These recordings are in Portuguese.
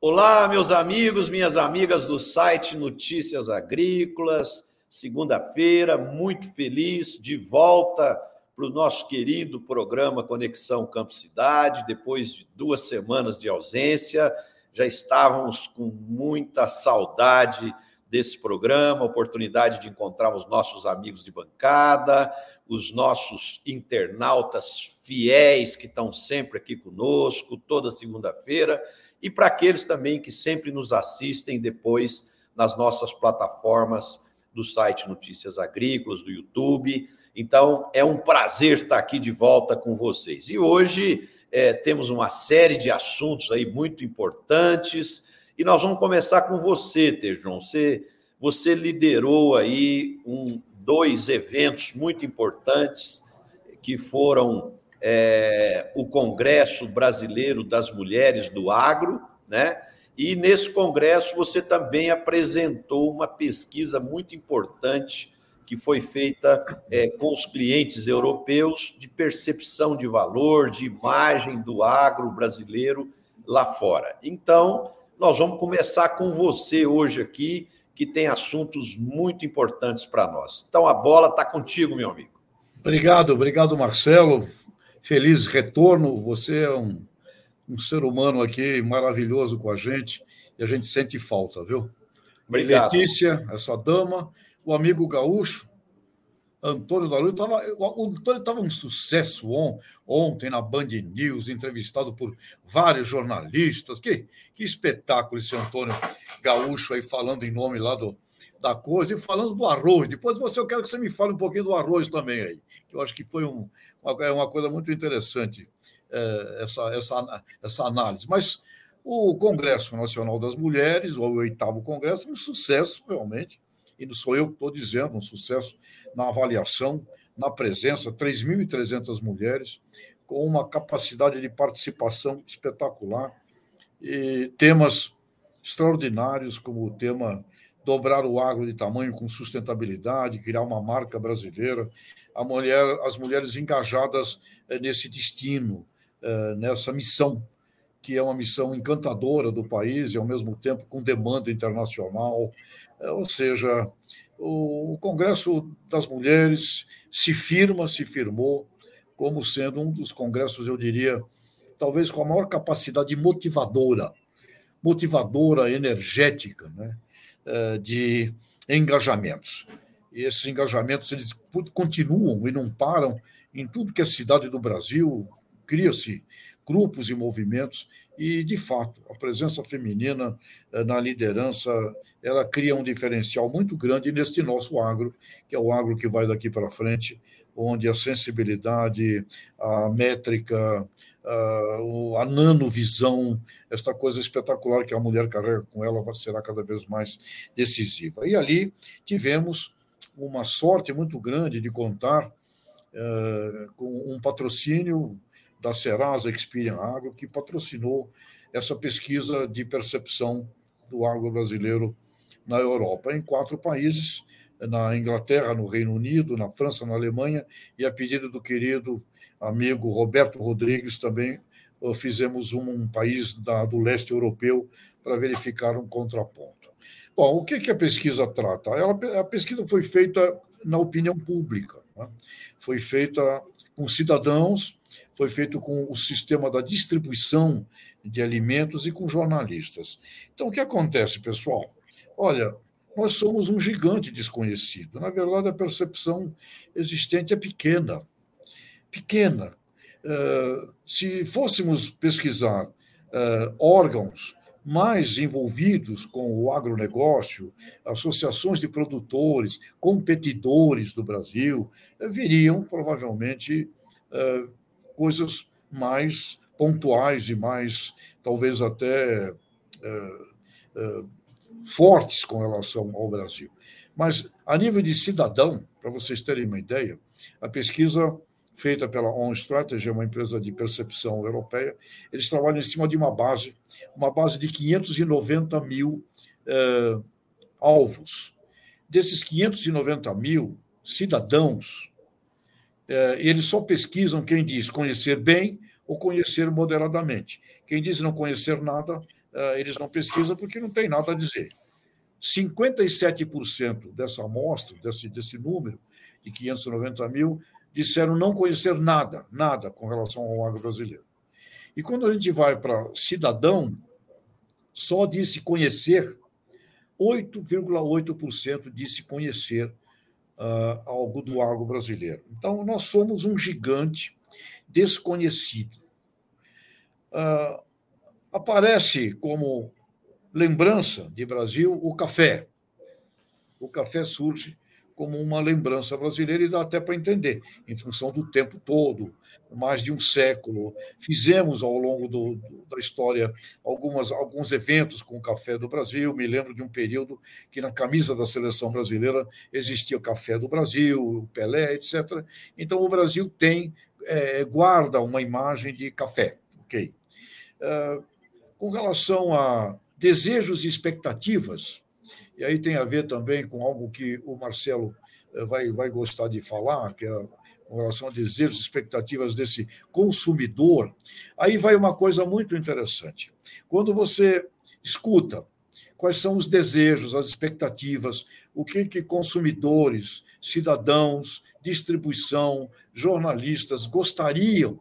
Olá, meus amigos, minhas amigas do site Notícias Agrícolas. Segunda-feira, muito feliz, de volta para o nosso querido programa Conexão Campo Cidade, depois de duas semanas de ausência. Já estávamos com muita saudade desse programa, oportunidade de encontrar os nossos amigos de bancada, os nossos internautas fiéis que estão sempre aqui conosco, toda segunda-feira, e para aqueles também que sempre nos assistem depois nas nossas plataformas do site Notícias Agrícolas, do YouTube. Então, é um prazer estar aqui de volta com vocês. E hoje é, temos uma série de assuntos aí muito importantes. E nós vamos começar com você, Tejon. Você, você liderou aí um, dois eventos muito importantes que foram é, o Congresso Brasileiro das Mulheres do Agro, né? E nesse congresso você também apresentou uma pesquisa muito importante que foi feita é, com os clientes europeus de percepção de valor, de imagem do agro brasileiro lá fora. Então, nós vamos começar com você hoje aqui, que tem assuntos muito importantes para nós. Então, a bola está contigo, meu amigo. Obrigado, obrigado, Marcelo. Feliz retorno. Você é um um ser humano aqui maravilhoso com a gente e a gente sente falta, viu? Obrigado. Letícia, essa dama, o amigo gaúcho, Antônio da Luz, tava, o Antônio estava um sucesso on, ontem na Band News, entrevistado por vários jornalistas. Que, que espetáculo esse Antônio Gaúcho aí falando em nome lá do, da coisa e falando do arroz. Depois você, eu quero que você me fale um pouquinho do arroz também aí, eu acho que foi um, uma, é uma coisa muito interessante é, essa, essa, essa análise. Mas o Congresso Nacional das Mulheres, o oitavo Congresso, um sucesso realmente, e não sou eu que estou dizendo, um sucesso na avaliação, na presença, 3.300 mulheres, com uma capacidade de participação espetacular, e temas extraordinários, como o tema dobrar o agro de tamanho com sustentabilidade, criar uma marca brasileira, a mulher, as mulheres engajadas eh, nesse destino, eh, nessa missão, que é uma missão encantadora do país e, ao mesmo tempo, com demanda internacional. Eh, ou seja, o Congresso das Mulheres se firma, se firmou como sendo um dos congressos, eu diria, talvez com a maior capacidade motivadora, motivadora, energética, né? Eh, de engajamentos. E esses engajamentos eles continuam e não param em tudo que é cidade do Brasil, cria-se grupos e movimentos e, de fato, a presença feminina eh, na liderança, ela cria um diferencial muito grande neste nosso agro, que é o agro que vai daqui para frente, onde a sensibilidade, a métrica, a, nanovisão, essa coisa espetacular que a mulher carrega com ela será cada vez mais decisiva. E ali tivemos uma sorte muito grande de contar uh, com um patrocínio da Serasa Experian Agro, que patrocinou essa pesquisa de percepção do agro brasileiro na Europa, em quatro países, na Inglaterra, no Reino Unido, na França, na Alemanha, e a pedido do querido amigo Roberto Rodrigues também eh, fizemos um, um país da, do leste europeu para verificar um contraponto. Bom, o que, que a pesquisa trata? Ela, a pesquisa foi feita na opinião pública, né? foi feita com cidadãos foi feito com o sistema da distribuição de alimentos e com jornalistas. Então, o que acontece, pessoal? Olha, nós somos um gigante desconhecido. Na verdade, a percepção existente é pequena. Pequena. Uh, se fôssemos pesquisar uh, órgãos mais envolvidos com o agronegócio, associações de produtores, competidores do Brasil, uh, viriam provavelmente coisas mais pontuais e mais, talvez até é, fortes com relação ao Brasil. Mas, a nível de cidadão, para vocês terem uma ideia, a pesquisa feita pela On Strategy, uma empresa de percepção europeia, eles trabalham em cima de uma base, uma base de 590 mil é, alvos. Desses 590 mil cidadãos, é, eles só pesquisam quem diz conhecer bem ou conhecer moderadamente. Quem diz não conhecer nada, é, eles não pesquisam porque não tem nada a dizer. 57% dessa amostra, desse, desse número, de 590 mil, disseram não conhecer nada, nada com relação ao agro brasileiro. E quando a gente vai para cidadão, só disse conhecer, 8,8% disse conhecer uh, algo do agro brasileiro. Então, nós somos um gigante desconhecido. Uh, aparece como lembrança de Brasil o café. O café surge como uma lembrança brasileira e dá até para entender, em função do tempo todo, mais de um século. Fizemos ao longo do, do, da história algumas, alguns eventos com o Café do Brasil. Me lembro de um período que na camisa da seleção brasileira existia o Café do Brasil, o Pelé, etc. Então o Brasil tem, é, guarda uma imagem de café. ok? Uh, com relação a desejos e expectativas, e aí tem a ver também com algo que o Marcelo eh, vai, vai gostar de falar, que é com relação a desejos expectativas desse consumidor. Aí vai uma coisa muito interessante. Quando você escuta quais são os desejos, as expectativas, o que, que consumidores, cidadãos, distribuição, jornalistas gostariam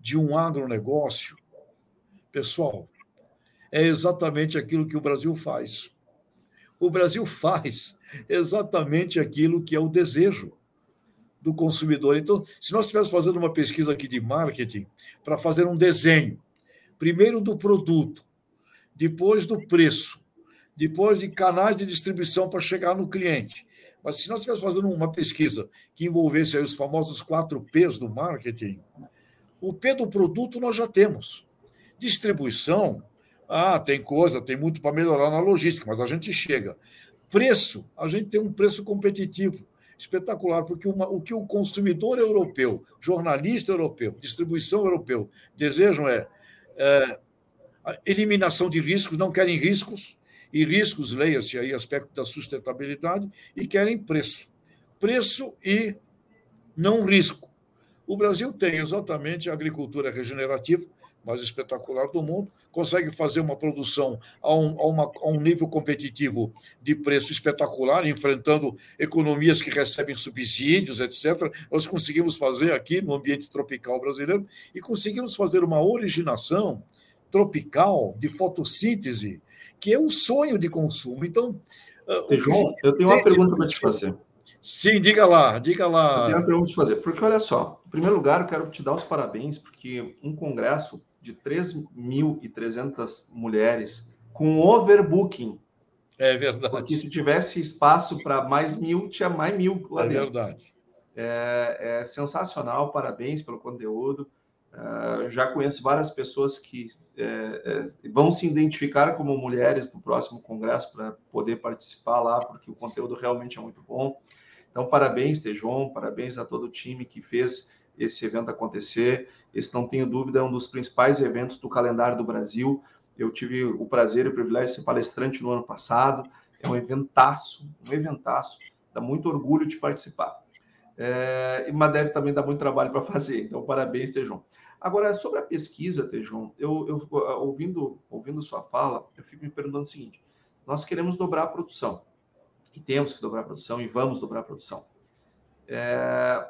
de um agronegócio, pessoal, é exatamente aquilo que o Brasil faz o Brasil faz exatamente aquilo que é o desejo do consumidor. Então, se nós estivéssemos fazendo uma pesquisa aqui de marketing para fazer um desenho, primeiro do produto, depois do preço, depois de canais de distribuição para chegar no cliente. Mas se nós estivéssemos fazendo uma pesquisa que envolvesse os famosos quatro P's do marketing, o P do produto nós já temos. Distribuição, ah, tem coisa, tem muito para melhorar na logística, mas a gente chega. Preço, a gente tem um preço competitivo espetacular, porque uma, o que o consumidor europeu, jornalista europeu, distribuição europeu desejam é, é eliminação de riscos, não querem riscos, e riscos, leia-se aí aspecto da sustentabilidade, e querem preço. Preço e não risco. O Brasil tem exatamente a agricultura regenerativa, mais espetacular do mundo, consegue fazer uma produção a um, a, uma, a um nível competitivo de preço espetacular, enfrentando economias que recebem subsídios, etc. Nós conseguimos fazer aqui no ambiente tropical brasileiro e conseguimos fazer uma originação tropical de fotossíntese, que é o sonho de consumo. Então, ah, João, eu tenho uma pergunta para te fazer. Sim, diga lá, diga lá. Eu tenho uma pergunta para te fazer, porque olha só, em primeiro lugar, eu quero te dar os parabéns, porque um congresso de 3.300 mulheres com overbooking. É verdade. Porque se tivesse espaço para mais mil, tinha mais mil lá é dentro. verdade. É, é sensacional, parabéns pelo conteúdo. Uh, já conheço várias pessoas que é, é, vão se identificar como mulheres no próximo congresso para poder participar lá, porque o conteúdo realmente é muito bom. Então, parabéns, Tejon, parabéns a todo o time que fez esse evento acontecer. Esse, não tenho dúvida, é um dos principais eventos do calendário do Brasil. Eu tive o prazer e o privilégio de ser palestrante no ano passado. É um eventaço, um eventaço. Dá muito orgulho de participar. É, mas deve também dar muito trabalho para fazer. Então, parabéns, Tejon. Agora, sobre a pesquisa, Tejon, eu, eu, ouvindo, ouvindo sua fala, eu fico me perguntando o seguinte: nós queremos dobrar a produção, e temos que dobrar a produção, e vamos dobrar a produção. É,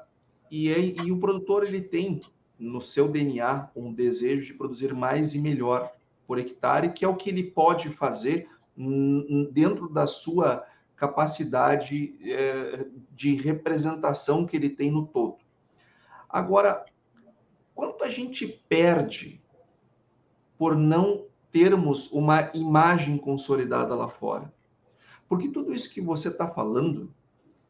e, e o produtor ele tem no seu DNA um desejo de produzir mais e melhor por hectare, que é o que ele pode fazer dentro da sua capacidade é, de representação que ele tem no todo. Agora, quanto a gente perde por não termos uma imagem consolidada lá fora? Porque tudo isso que você está falando,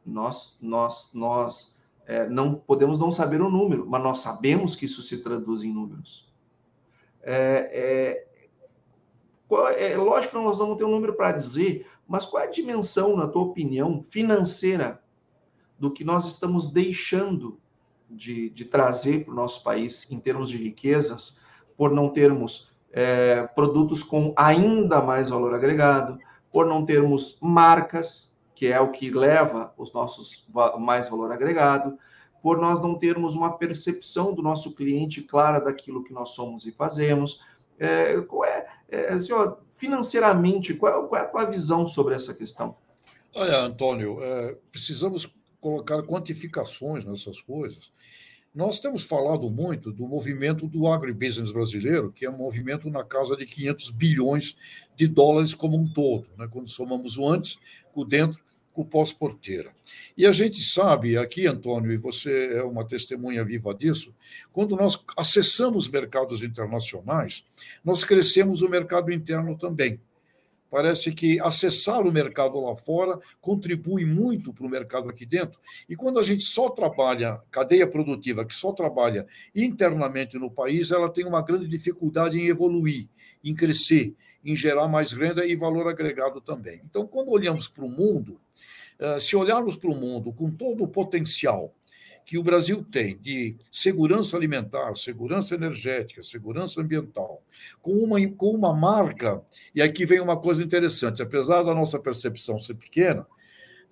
nós, nós, nós é, não podemos não saber o número, mas nós sabemos que isso se traduz em números. É, é, é lógico que nós não ter um número para dizer, mas qual é a dimensão, na tua opinião, financeira do que nós estamos deixando de, de trazer para o nosso país em termos de riquezas, por não termos é, produtos com ainda mais valor agregado, por não termos marcas que é o que leva os nossos mais valor agregado, por nós não termos uma percepção do nosso cliente clara daquilo que nós somos e fazemos. É, qual é, é senhor, financeiramente, qual, qual, é a tua visão sobre essa questão? Olha, Antônio, é, precisamos colocar quantificações nessas coisas. Nós temos falado muito do movimento do agribusiness brasileiro, que é um movimento na casa de 500 bilhões de dólares como um todo, né? quando somamos o antes o dentro com pós-porteira. E a gente sabe, aqui, Antônio, e você é uma testemunha viva disso, quando nós acessamos mercados internacionais, nós crescemos o mercado interno também. Parece que acessar o mercado lá fora contribui muito para o mercado aqui dentro. E quando a gente só trabalha, cadeia produtiva, que só trabalha internamente no país, ela tem uma grande dificuldade em evoluir, em crescer, em gerar mais renda e valor agregado também. Então, quando olhamos para o mundo, eh, se olharmos para o mundo com todo o potencial que o Brasil tem de segurança alimentar, segurança energética, segurança ambiental, com uma, com uma marca, e aqui vem uma coisa interessante: apesar da nossa percepção ser pequena,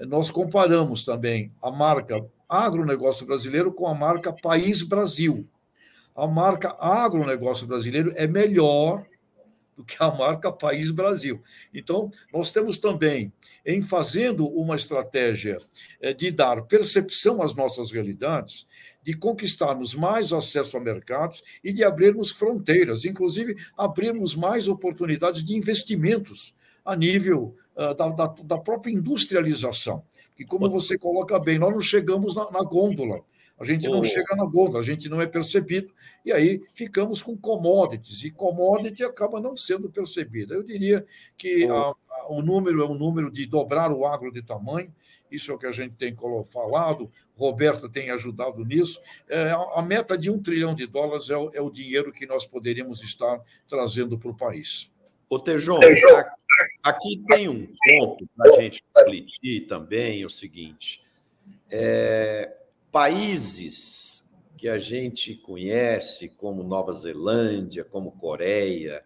nós comparamos também a marca agronegócio brasileiro com a marca País Brasil. A marca agronegócio brasileiro é melhor do que a marca País Brasil. Então, nós temos também, em fazendo uma estratégia eh, de dar percepção às nossas realidades, de conquistarmos mais acesso a mercados e de abrirmos fronteiras, inclusive abrirmos mais oportunidades de investimentos a nível uh, da, da, da, própria industrialização. E como você coloca bem, nós não chegamos na, na gôndola a gente não oh. chega na gôndola, a gente não é percebido, e aí ficamos com commodities, e commodity acaba não sendo percebida. Eu diria que oh. a, a, o número é um número de dobrar o agro de tamanho, isso é o que a gente tem falado, Roberto tem ajudado nisso. É, a meta de um trilhão de dólares é o, é o dinheiro que nós poderíamos estar trazendo para o país. Ô, Tejon, aqui tem um ponto para a gente refletir também, é o seguinte. É, países que a gente conhece, como Nova Zelândia, como Coreia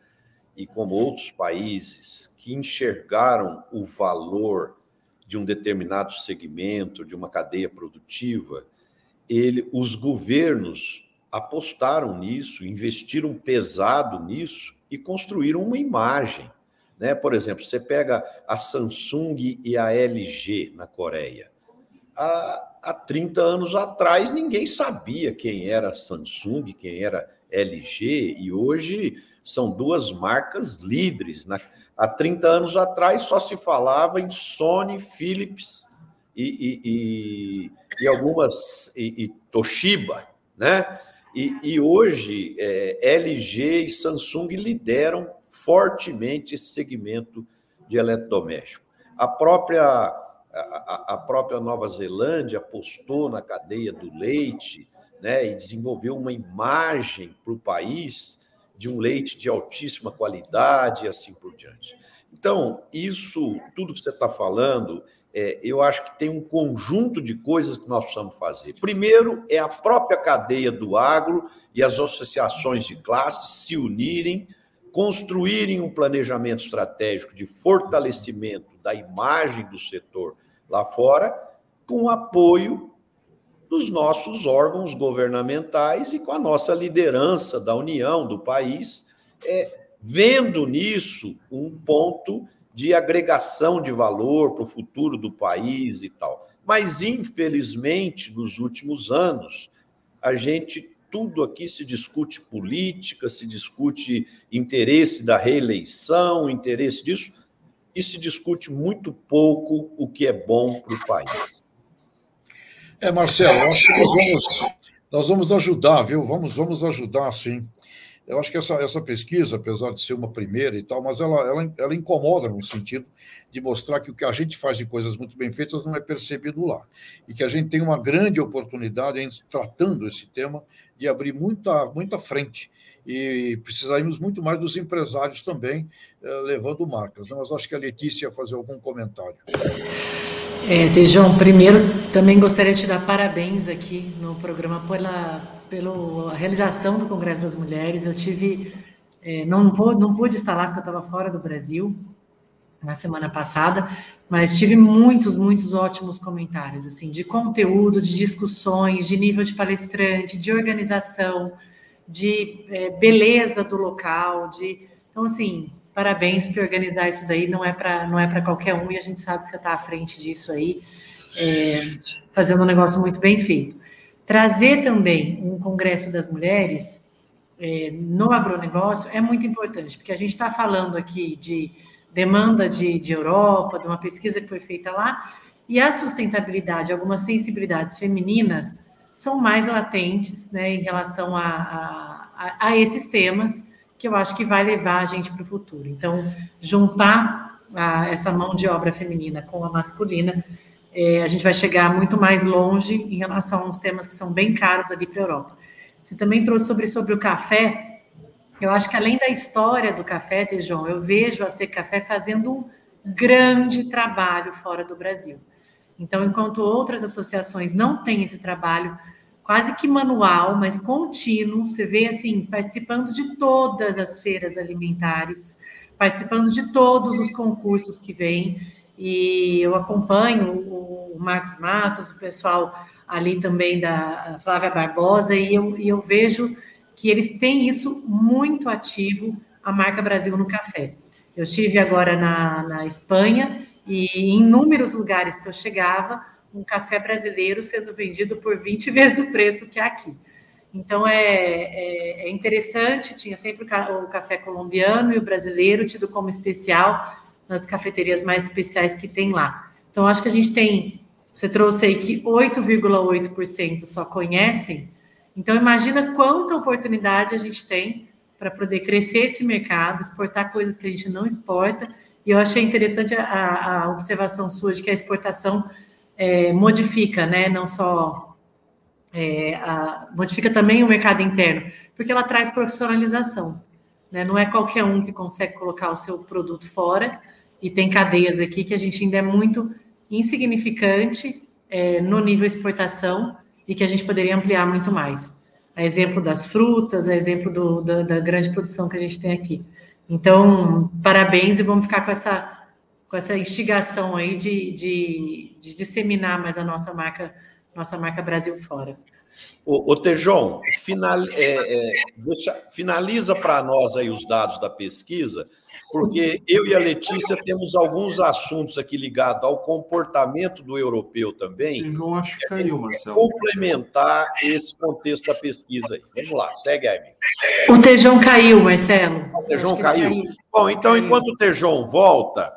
e como outros países que enxergaram o valor de um determinado segmento, de uma cadeia produtiva, ele, os governos apostaram nisso, investiram pesado nisso e construíram uma imagem. Né? Por exemplo, você pega a Samsung e a LG na Coreia. A, há 30 anos atrás ninguém sabia quem era Samsung, quem era LG, e hoje são duas marcas líderes. Né? Há 30 anos atrás só se falava em Sony, Philips e, e, e, e algumas, e, Toshiba, né? E, hoje é, LG e Samsung lideram fortemente esse segmento de eletrodoméstico. A própria a, própria Nova Zelândia apostou na cadeia do leite né, e desenvolveu uma imagem para o país de um leite de altíssima qualidade e assim por diante. Então, isso, tudo que você está falando, é, eu acho que tem um conjunto de coisas que nós precisamos fazer. Primeiro, é a própria cadeia do agro e as associações de classes se unirem, construírem um planejamento estratégico de fortalecimento da imagem do setor lá fora, com o apoio dos nossos órgãos governamentais e com a nossa liderança da União, do país, é, vendo nisso um ponto de agregação de valor para o futuro do país e tal. Mas, infelizmente, nos últimos anos, a gente tudo aqui se discute política, se discute interesse da reeleição, interesse disso e se discute muito pouco o que é bom para o país. É, Marcelo, acho que nós vamos, nós vamos ajudar, viu? Vamos, vamos ajudar, sim. Eu acho que essa, essa pesquisa, apesar de ser uma primeira e tal, mas ela, ela, ela incomoda no sentido de mostrar que o que a gente faz de coisas muito bem feitas não é percebido lá. E que a gente tem uma grande oportunidade em tratando esse tema de abrir muita, muita frente e precisaríamos muito mais dos empresários também eh, levando marcas. Né? Mas acho que a Letícia ia fazer algum comentário. É, Tejão, primeiro também gostaria de te dar parabéns aqui no programa pela, pela realização do Congresso das Mulheres. Eu tive, é, não, não pude estar lá porque eu estava fora do Brasil, na semana passada, mas tive muitos, muitos ótimos comentários, assim, de conteúdo, de discussões, de nível de palestrante, de organização, de é, beleza do local, de então assim, parabéns por organizar isso daí, não é para não é para qualquer um e a gente sabe que você está à frente disso aí, é, fazendo um negócio muito bem feito. Trazer também um congresso das mulheres é, no agronegócio é muito importante, porque a gente está falando aqui de demanda de, de Europa, de uma pesquisa que foi feita lá, e a sustentabilidade, algumas sensibilidades femininas são mais latentes né, em relação a, a, a, esses temas, que eu acho que vai levar a gente para o futuro. Então, juntar a, essa mão de obra feminina com a masculina, é, a gente vai chegar muito mais longe em relação a uns temas que são bem caros ali para a Europa. Você também trouxe sobre, sobre o café. Eu acho que além da história do café, Tejon, eu vejo a Ser Café fazendo um grande trabalho fora do Brasil. Então, enquanto outras associações não têm esse trabalho quase que manual, mas contínuo, você vê assim, participando de todas as feiras alimentares, participando de todos os concursos que vêm, e eu acompanho o Marcos Matos, o pessoal ali também da Flávia Barbosa, e eu, e eu vejo que eles têm isso muito ativo, a marca Brasil no café. Eu estive agora na, na Espanha e em inúmeros lugares que eu chegava, um café brasileiro sendo vendido por 20 vezes o preço que é aqui. Então é, é, é interessante, tinha sempre o café colombiano e o brasileiro tido como especial nas cafeterias mais especiais que tem lá. Então acho que a gente tem você trouxe aí que 8,8% só conhecem. Então, imagina quanta oportunidade a gente tem para poder crescer esse mercado, exportar coisas que a gente não exporta. E eu achei interessante a, a observação sua de que a exportação é, modifica, né? Não só é, a, modifica também o mercado interno, porque ela traz profissionalização. Né? Não é qualquer um que consegue colocar o seu produto fora, e tem cadeias aqui que a gente ainda é muito insignificante é, no nível exportação e que a gente poderia ampliar muito mais. A exemplo das frutas, a exemplo do, da, da, grande produção que a gente tem aqui. Então, parabéns e vamos ficar com essa, com essa instigação aí de, de, de disseminar mais a nossa marca, nossa marca Brasil fora. O, o Tejon, final, é, é, deixa, finaliza para nós aí os dados da pesquisa porque eu e a Letícia temos alguns assuntos aqui ligados ao comportamento do europeu também. Eu acho que caiu, Marcelo. Complementar esse contexto da pesquisa aí. Vamos lá, segue aí. O Tejão caiu, Marcelo. O Tejão caiu. caiu. Bom, então, caiu. enquanto o Tejão volta,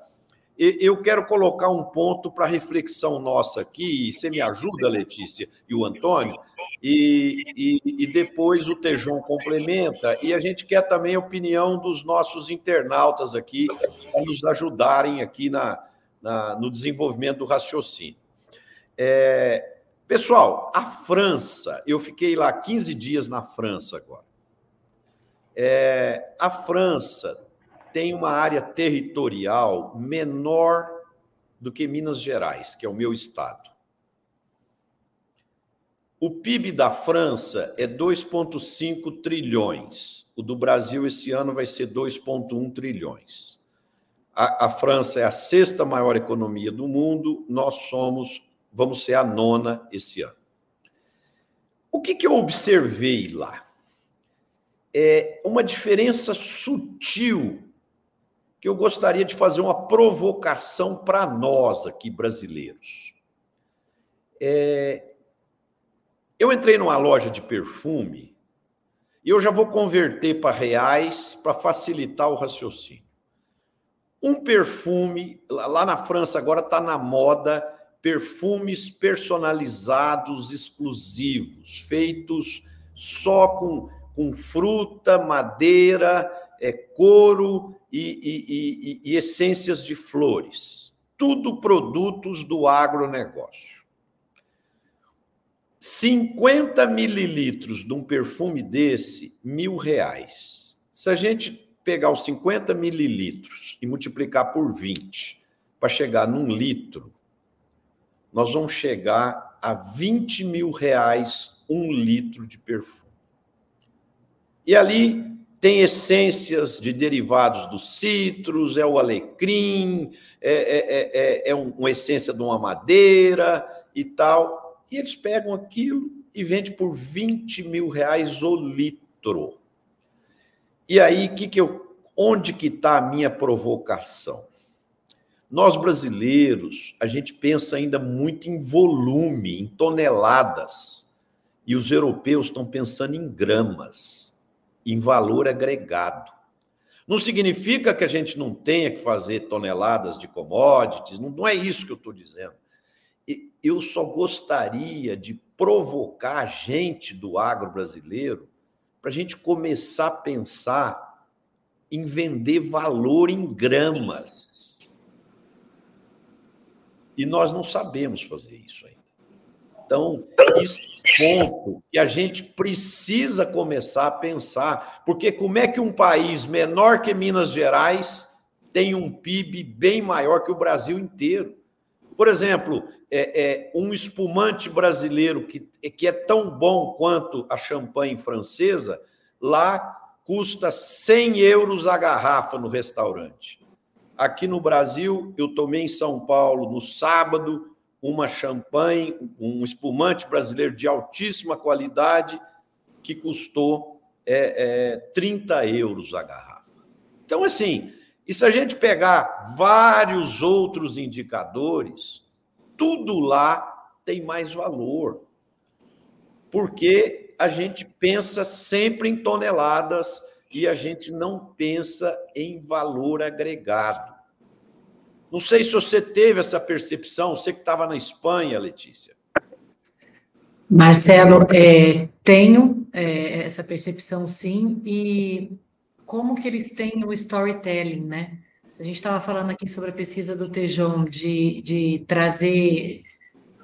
eu quero colocar um ponto para reflexão nossa aqui, e você me ajuda, Letícia, e o Antônio, e, e, e, depois o Tejon complementa, e a gente quer também a opinião dos nossos internautas aqui, para nos ajudarem aqui na, na, no desenvolvimento do raciocínio. É, pessoal, a França, eu fiquei lá 15 dias na França agora. É, a França tem uma área territorial menor do que Minas Gerais, que é o meu estado. O PIB da França é 2,5 trilhões. O do Brasil esse ano vai ser 2,1 trilhões. A, a, França é a sexta maior economia do mundo, nós somos, vamos ser a nona esse ano. O que, que eu observei lá? É uma diferença sutil que eu gostaria de fazer uma provocação para nós aqui brasileiros. É, eu entrei numa loja de perfume e eu já vou converter para reais para facilitar o raciocínio. Um perfume, lá na França agora está na moda perfumes personalizados exclusivos, feitos só com, com fruta, madeira, é, couro e, e, e, e essências de flores. Tudo produtos do agronegócio. 50 mililitros de um perfume desse, mil reais. Se a gente pegar os 50 mililitros e multiplicar por 20 para chegar num litro, nós vamos chegar a 20 mil reais um litro de perfume. E ali tem essências de derivados dos citros, é o alecrim, é, é, é, é uma essência de uma madeira e tal. E eles pegam aquilo e vendem por 20 mil reais o litro. E aí, que que eu, onde que está a minha provocação? Nós brasileiros, a gente pensa ainda muito em volume, em toneladas, e os europeus estão pensando em gramas em valor agregado. Não significa que a gente não tenha que fazer toneladas de commodities, não, é isso que eu estou dizendo. Eu só gostaria de provocar a gente do agro brasileiro para a gente começar a pensar em vender valor em gramas. E nós não sabemos fazer isso ainda. Então, esse ponto que a gente precisa começar a pensar, porque como é que um país menor que Minas Gerais tem um PIB bem maior que o Brasil inteiro? Por exemplo, é, é um espumante brasileiro que, que é tão bom quanto a champanhe francesa, lá custa 100 euros a garrafa no restaurante. Aqui no Brasil, eu tomei em São Paulo no sábado, uma champanhe, um espumante brasileiro de altíssima qualidade, que custou é, é, 30 euros a garrafa. Então, assim, e se a gente pegar vários outros indicadores, tudo lá tem mais valor. Porque a gente pensa sempre em toneladas e a gente não pensa em valor agregado. Não sei se você teve essa percepção, você que estava na Espanha, Letícia. Marcelo, é, tenho é, essa percepção sim, e como que eles têm o storytelling, né? A gente estava falando aqui sobre a pesquisa do Tejon de, de trazer,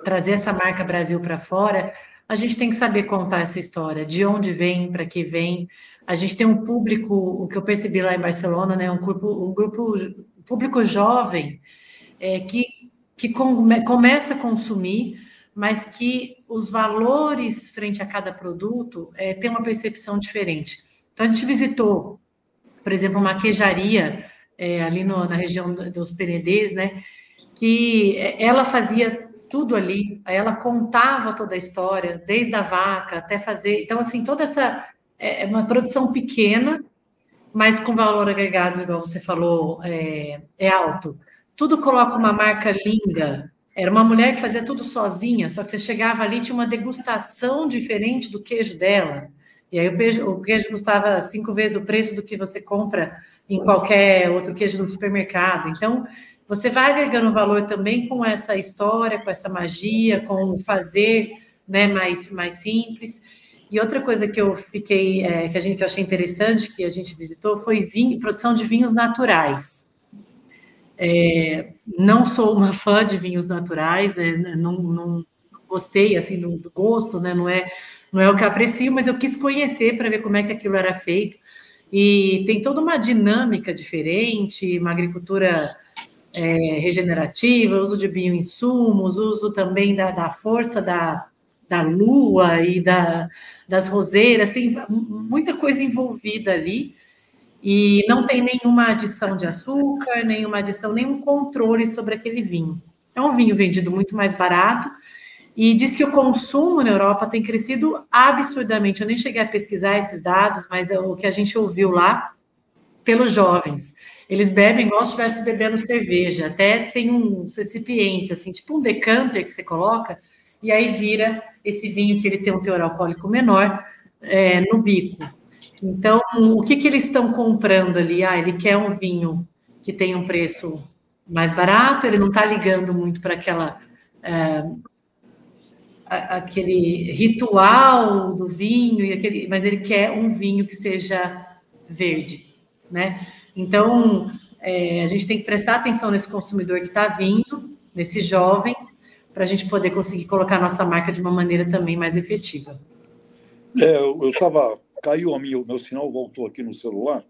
trazer essa marca Brasil para fora, a gente tem que saber contar essa história, de onde vem, para que vem. A gente tem um público, o que eu percebi lá em Barcelona, né? Um grupo, um grupo público jovem é, que, que come, começa a consumir, mas que os valores frente a cada produto é, tem uma percepção diferente. Então, a gente visitou, por exemplo, uma queijaria é, ali no, na região dos Penedês, né? Que ela fazia tudo ali, ela contava toda a história, desde a vaca até fazer. Então, assim, toda essa é, é uma produção pequena, mas com valor agregado, igual você falou, é, é alto. Tudo coloca uma marca linda. Era uma mulher que fazia tudo sozinha, só que você chegava ali tinha uma degustação diferente do queijo dela. E aí o queijo, o queijo custava cinco vezes o preço do que você compra em qualquer outro queijo do supermercado. Então, você vai agregando valor também com essa história, com essa magia, com o fazer né, mais, mais simples. E outra coisa que eu fiquei, é, que a gente que eu achei interessante, que a gente visitou, foi vinho, produção de vinhos naturais. É, não sou uma fã de vinhos naturais, né, não, não, gostei assim do, do, gosto, né, não é não é o que aprecio, mas eu quis conhecer para ver como é que aquilo era feito. E tem toda uma dinâmica diferente, uma agricultura é, regenerativa, uso de bioinsumos, uso também da, da força da, da lua e da, das roseiras, tem muita coisa envolvida ali. E não tem nenhuma adição de açúcar, nenhuma adição, nenhum controle sobre aquele vinho. É um vinho vendido muito mais barato e diz que o consumo na Europa tem crescido absurdamente. Eu nem cheguei a pesquisar esses dados, mas é o que a gente ouviu lá pelos jovens. Eles bebem igual se estivesse bebendo cerveja, até tem uns recipientes, assim, tipo um decanter que você coloca, e aí vira esse vinho que ele tem um teor alcoólico menor é, no bico. Então, o que, que eles estão comprando ali? Ah, ele quer um vinho que tem um preço mais barato, ele não está ligando muito para aquela é, aquele ritual do vinho e aquele, mas ele quer um vinho que seja verde, né? Então é, a gente tem que prestar atenção nesse consumidor que está vindo, nesse jovem, para a gente poder conseguir colocar nossa marca de uma maneira também mais efetiva. É, eu estava. Caiu a minha, o meu sinal voltou aqui no celular.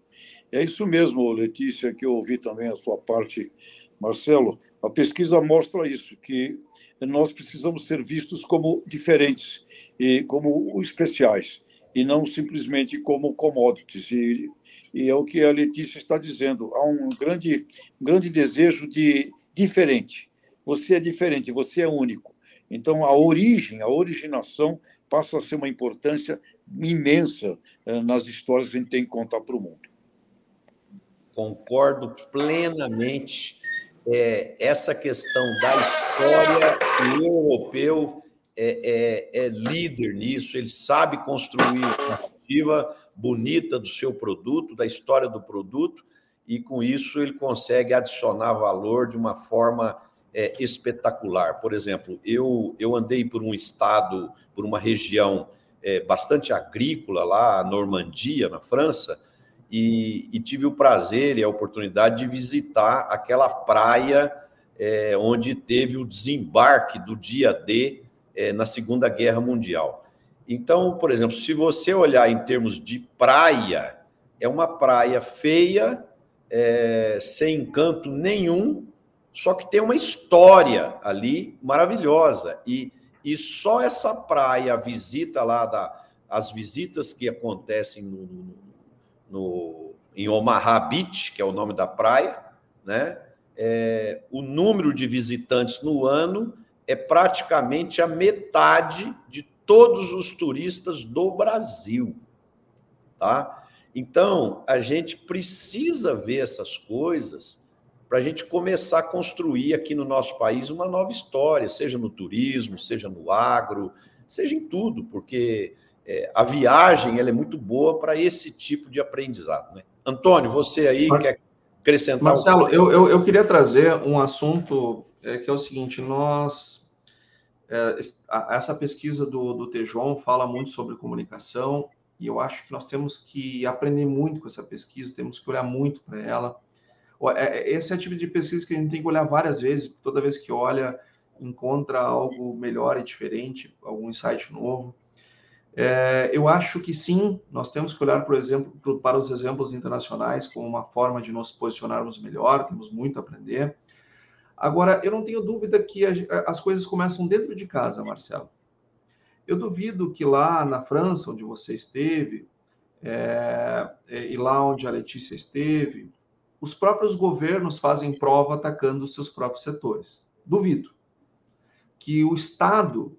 É isso mesmo, Letícia, que eu ouvi também a sua parte, Marcelo. A pesquisa mostra isso, que nós precisamos ser vistos como diferentes e como especiais. e não simplesmente como commodities. E, e é o que a Letícia está dizendo. Há um grande, um grande desejo de diferente. Você é diferente, você é único. Então, a origem, a originação passa a ser uma importância imensa eh, nas histórias que a gente tem que contar para o mundo. Concordo plenamente. É, essa questão da história, o europeu é, é, é, líder nisso, ele sabe construir uma narrativa bonita do seu produto, da história do produto, e com isso ele consegue adicionar valor de uma forma é, espetacular. Por exemplo, eu, eu andei por um estado, por uma região é, bastante agrícola lá, a Normandia, na França, e, e, tive o prazer e a oportunidade de visitar aquela praia é, onde teve o desembarque do dia D é, na Segunda Guerra Mundial. Então, por exemplo, se você olhar em termos de praia, é uma praia feia, é, sem encanto nenhum, só que tem uma história ali maravilhosa. E, e só essa praia, a visita lá, da, as visitas que acontecem no, no, no, em Omaha Beach, que é o nome da praia, né? É, o número de visitantes no ano é praticamente a metade de todos os turistas do Brasil, tá? Então, a gente precisa ver essas coisas para a gente começar a construir aqui no nosso país uma nova história, seja no turismo, seja no agro, seja em tudo, porque é, a viagem ela é muito boa para esse tipo de aprendizado. Né? Antônio, você aí Mar... quer acrescentar? Marcelo, eu, eu, eu, queria trazer um assunto é, que é o seguinte: nós. É, essa pesquisa do, do Tejon fala muito sobre comunicação e eu acho que nós temos que aprender muito com essa pesquisa, temos que olhar muito para ela é, é, esse é o tipo de pesquisa que a gente tem que olhar várias vezes, toda vez que olha, encontra algo melhor e diferente, algum insight novo. É, eu acho que sim, nós temos que olhar, por exemplo, para os exemplos internacionais como uma forma de nos posicionarmos melhor, temos muito a aprender. Agora, eu não tenho dúvida que as coisas começam dentro de casa, Marcelo. Eu duvido que lá na França, onde você esteve, é, e lá onde a Letícia esteve, os próprios governos fazem prova atacando os seus próprios setores. Duvido que o Estado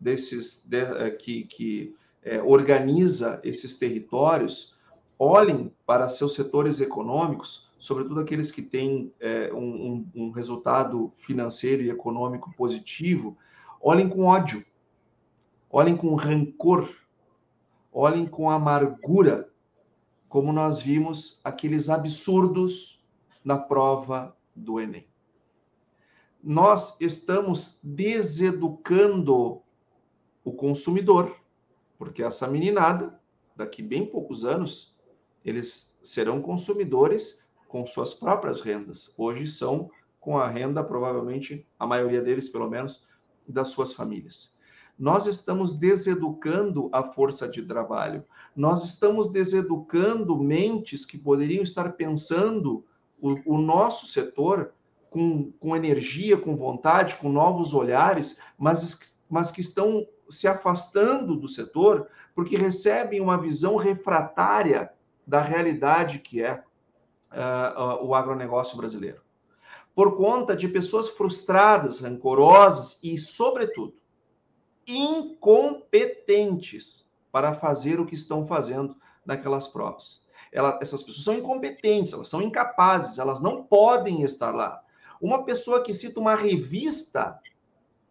desses de, eh, que, que é, organiza esses territórios olhem para seus setores econômicos, sobretudo aqueles que têm é, um, um, um resultado financeiro e econômico positivo, olhem com ódio, olhem com rancor, olhem com amargura como nós vimos aqueles absurdos na prova do Enem. Nós estamos deseducando o consumidor, porque essa meninada, daqui bem poucos anos, eles serão consumidores com suas próprias rendas. Hoje são com a renda, provavelmente, a maioria deles, pelo menos, das suas famílias. Nós estamos deseducando a força de trabalho. Nós estamos deseducando mentes que poderiam estar pensando o, o nosso setor com, com energia, com vontade, com novos olhares, mas, mas que estão se afastando do setor porque recebem uma visão refratária da realidade que é uh, uh, o agronegócio brasileiro. Por conta de pessoas frustradas, rancorosas e, sobretudo, incompetentes para fazer o que estão fazendo naquelas provas. Ela, essas pessoas são incompetentes, elas são incapazes, elas não podem estar lá. Uma pessoa que cita uma revista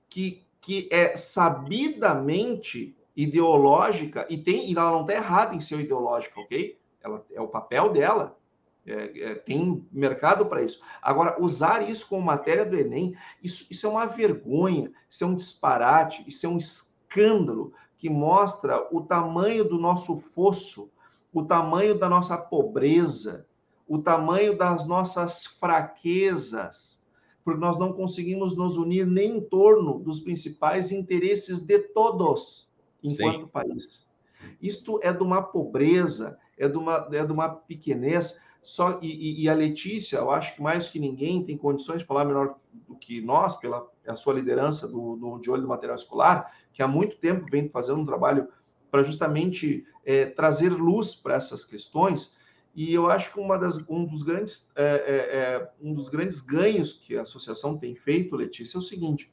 que, que é sabidamente ideológica e tem e ela não está errada em ser ideológica, ok? Ela, é o papel dela, é, é, tem mercado para isso. Agora, usar isso como matéria do Enem, isso, isso é uma vergonha, isso é um disparate, isso é um escândalo que mostra o tamanho do nosso fosso, o tamanho da nossa pobreza, o tamanho das nossas fraquezas, porque nós não conseguimos nos unir nem em torno dos principais interesses de todos enquanto Sim. país. Isto é de uma pobreza, é de uma, é de uma pequenez só e, e, a Letícia, eu acho que mais que ninguém tem condições de falar melhor do que nós, pela a sua liderança do, do de olho do material escolar, que há muito tempo vem fazendo um trabalho para justamente é, trazer luz para essas questões. E eu acho que uma das, um, dos grandes, é, é, é, um dos grandes ganhos que a associação tem feito, Letícia, é o seguinte: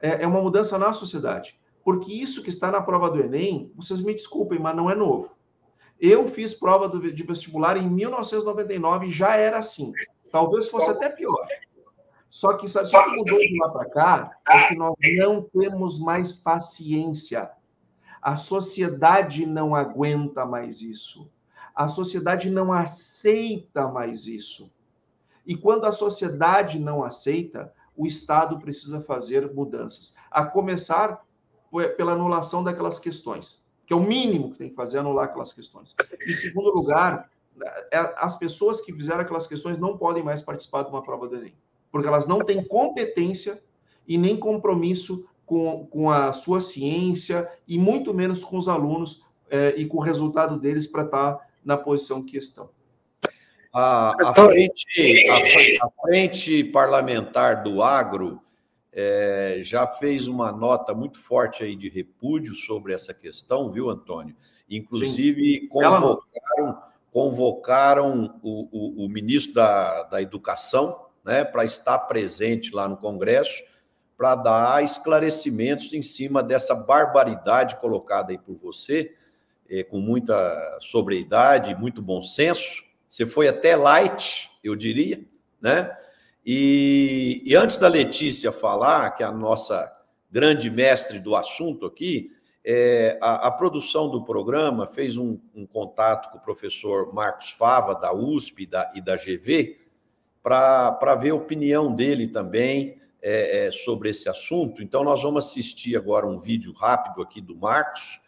é, é uma mudança na sociedade. Porque isso que está na prova do Enem, vocês me desculpem, mas não é novo. Eu fiz prova do, de vestibular em 1999 e já era assim. Talvez fosse até pior. Só que sabe o que mudou de lá para cá? É que nós não temos mais paciência. A sociedade não aguenta mais isso. A sociedade não aceita mais isso. E quando a sociedade não aceita, o Estado precisa fazer mudanças. A começar pela anulação daquelas questões, que é o mínimo que tem que fazer, anular aquelas questões. Em segundo lugar, é, as pessoas que fizeram aquelas questões não podem mais participar de uma prova do Enem porque elas não têm competência e nem compromisso com, com a sua ciência e muito menos com os alunos é, e com o resultado deles para estar tá na posição que estão. A, a, frente, a, a frente, parlamentar do agro é, já fez uma nota muito forte aí de repúdio sobre essa questão, viu, Antônio? Inclusive, convocaram, convocaram o, o, o ministro da, da Educação, né, para estar presente lá no Congresso, para dar esclarecimentos em cima dessa barbaridade colocada aí por você, é, com muita sobriedade, muito bom senso. Você foi até light, eu diria, né? E, e antes da Letícia falar, que é a nossa grande mestre do assunto aqui, é, a, a, produção do programa fez um, um, contato com o professor Marcos Fava, da USP da, e da GV, para ver a opinião dele também é, é, sobre esse assunto. Então, nós vamos assistir agora um vídeo rápido aqui do Marcos.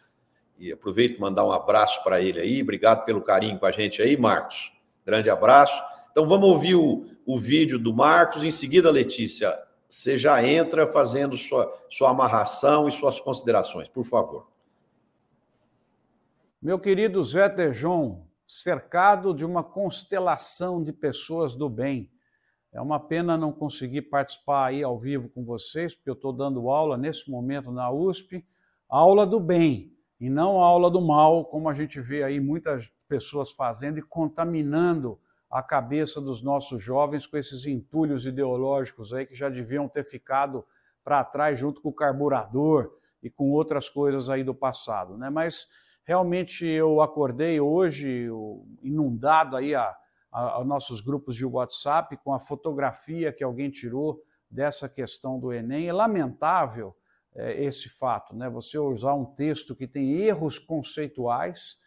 E aproveito mandar um abraço para ele aí. Obrigado pelo carinho com a gente aí, Marcos. Grande abraço. Então, vamos ouvir o, o vídeo do Marcos. Em seguida, Letícia, você já entra fazendo sua, sua amarração e suas considerações, por favor. Meu querido Zé Tejon, cercado de uma constelação de pessoas do bem. É uma pena não conseguir participar aí ao vivo com vocês, porque eu estou dando aula nesse momento na USP, aula do bem e não aula do mal, como a gente vê aí muitas pessoas fazendo e contaminando a cabeça dos nossos jovens com esses entulhos ideológicos aí que já deviam ter ficado para trás junto com o carburador e com outras coisas aí do passado, né? Mas Realmente eu acordei hoje inundado aí a, a, a nossos grupos de WhatsApp com a fotografia que alguém tirou dessa questão do Enem. É lamentável é, esse fato, né? Você usar um texto que tem erros conceituais,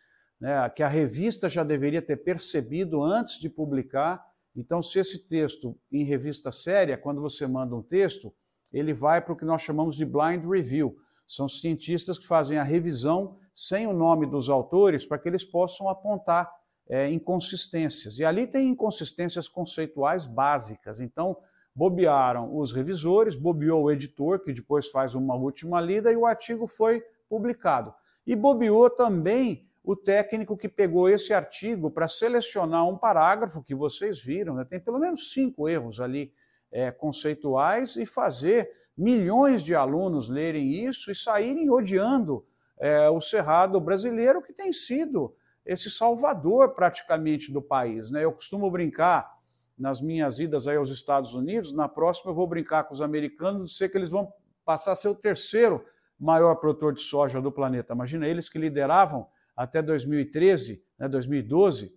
né? Que a revista já deveria ter percebido antes de publicar. Então, se esse texto em revista séria, quando você manda um texto, ele vai para o que nós chamamos de blind review. São cientistas que fazem a revisão sem o nome dos autores para que eles possam apontar é, inconsistências. E ali tem inconsistências conceituais básicas. Então, bobearam os revisores, bobeou o editor, que depois faz uma última lida, e o artigo foi publicado. E bobeou também o técnico que pegou esse artigo para selecionar um parágrafo que vocês viram, né? tem pelo menos cinco erros ali é, conceituais, e fazer milhões de alunos lerem isso e saírem odiando é, o Cerrado brasileiro, que tem sido esse salvador praticamente do país. Né? Eu costumo brincar nas minhas idas aí aos Estados Unidos, na próxima eu vou brincar com os americanos, ser que eles vão passar a ser o terceiro maior produtor de soja do planeta. Imagina eles que lideravam até 2013, né, 2012.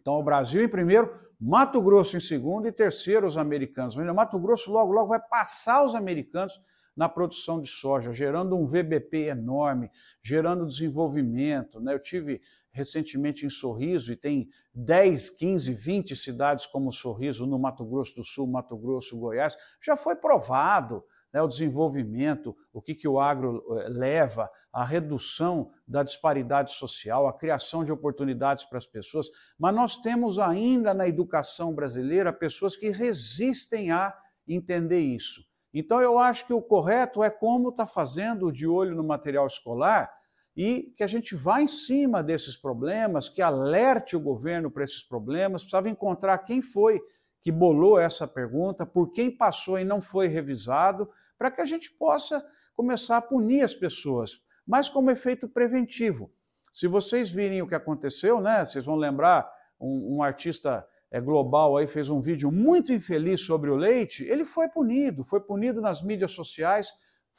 Então, o Brasil em primeiro, Mato Grosso em segundo e terceiro os americanos. Mato Grosso logo, logo vai passar os americanos na produção de soja, gerando um VBP enorme, gerando desenvolvimento. Né? Eu tive recentemente em Sorriso e tem 10, 15, 20 cidades como Sorriso no Mato Grosso do Sul, Mato Grosso, Goiás. Já foi provado né, o desenvolvimento, o que, que o agro eh, leva, a redução da disparidade social, a criação de oportunidades para as pessoas, mas nós temos ainda na educação brasileira pessoas que resistem a entender isso. Então, eu acho que o correto é como está fazendo de olho no material escolar e que a gente vá em cima desses problemas, que alerte o governo para esses problemas. Precisava encontrar quem foi que bolou essa pergunta, por quem passou e não foi revisado, para que a gente possa começar a punir as pessoas. mas como efeito preventivo. Se vocês virem o que aconteceu, né, vocês vão lembrar, um, um artista é, global aí fez um vídeo muito infeliz sobre o leite, ele foi punido, foi punido nas mídias sociais,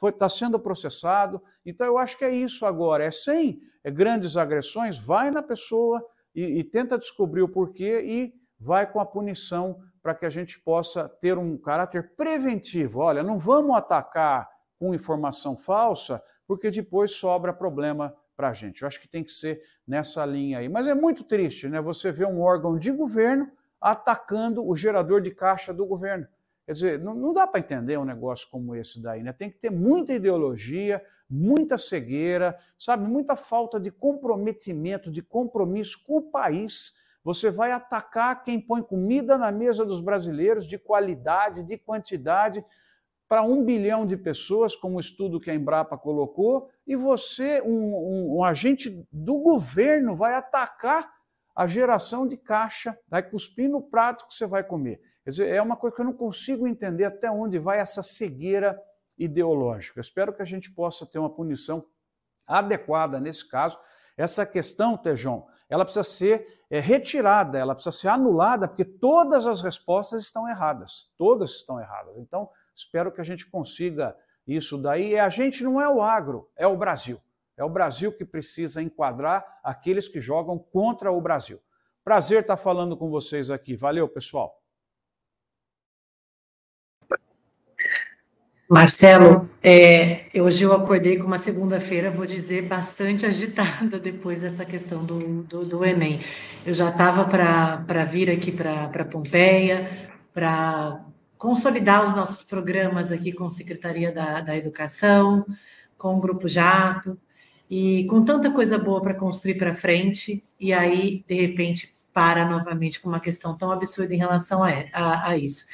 está sendo processado. Então eu acho que é isso agora, é sem é, grandes agressões, vai na pessoa e, e tenta descobrir o porquê e vai com a punição para que a gente possa ter um caráter preventivo. Olha, não vamos atacar com informação falsa, porque depois sobra problema para a gente. Eu acho que tem que ser nessa linha aí. Mas é muito triste, né? Você vê um órgão de governo atacando o gerador de caixa do governo. Quer dizer, não, não dá para entender um negócio como esse daí, né? Tem que ter muita ideologia, muita cegueira, sabe, muita falta de comprometimento, de compromisso com o país. Você vai atacar quem põe comida na mesa dos brasileiros de qualidade, de quantidade, para um bilhão de pessoas, como o estudo que a Embrapa colocou, e você, um, um, um agente do governo, vai atacar a geração de caixa, vai cuspir no prato que você vai comer. Quer dizer, é uma coisa que eu não consigo entender até onde vai essa cegueira ideológica. espero que a gente possa ter uma punição adequada nesse caso. Essa questão, Tejon, ela precisa ser é, retirada, ela precisa ser anulada, porque todas as respostas estão erradas. Todas estão erradas. Então, espero que a gente consiga isso daí. E a gente não é o agro, é o Brasil. É o Brasil que precisa enquadrar aqueles que jogam contra o Brasil. Prazer estar falando com vocês aqui. Valeu, pessoal. Marcelo, é, hoje eu acordei com uma segunda-feira, vou dizer, bastante agitada depois dessa questão do, do, do Enem. Eu já estava para vir aqui para Pompeia, para consolidar os nossos programas aqui com a Secretaria da, da Educação, com o Grupo Jato, e com tanta coisa boa para construir para frente, e aí, de repente, para novamente com uma questão tão absurda em relação a, a, a isso.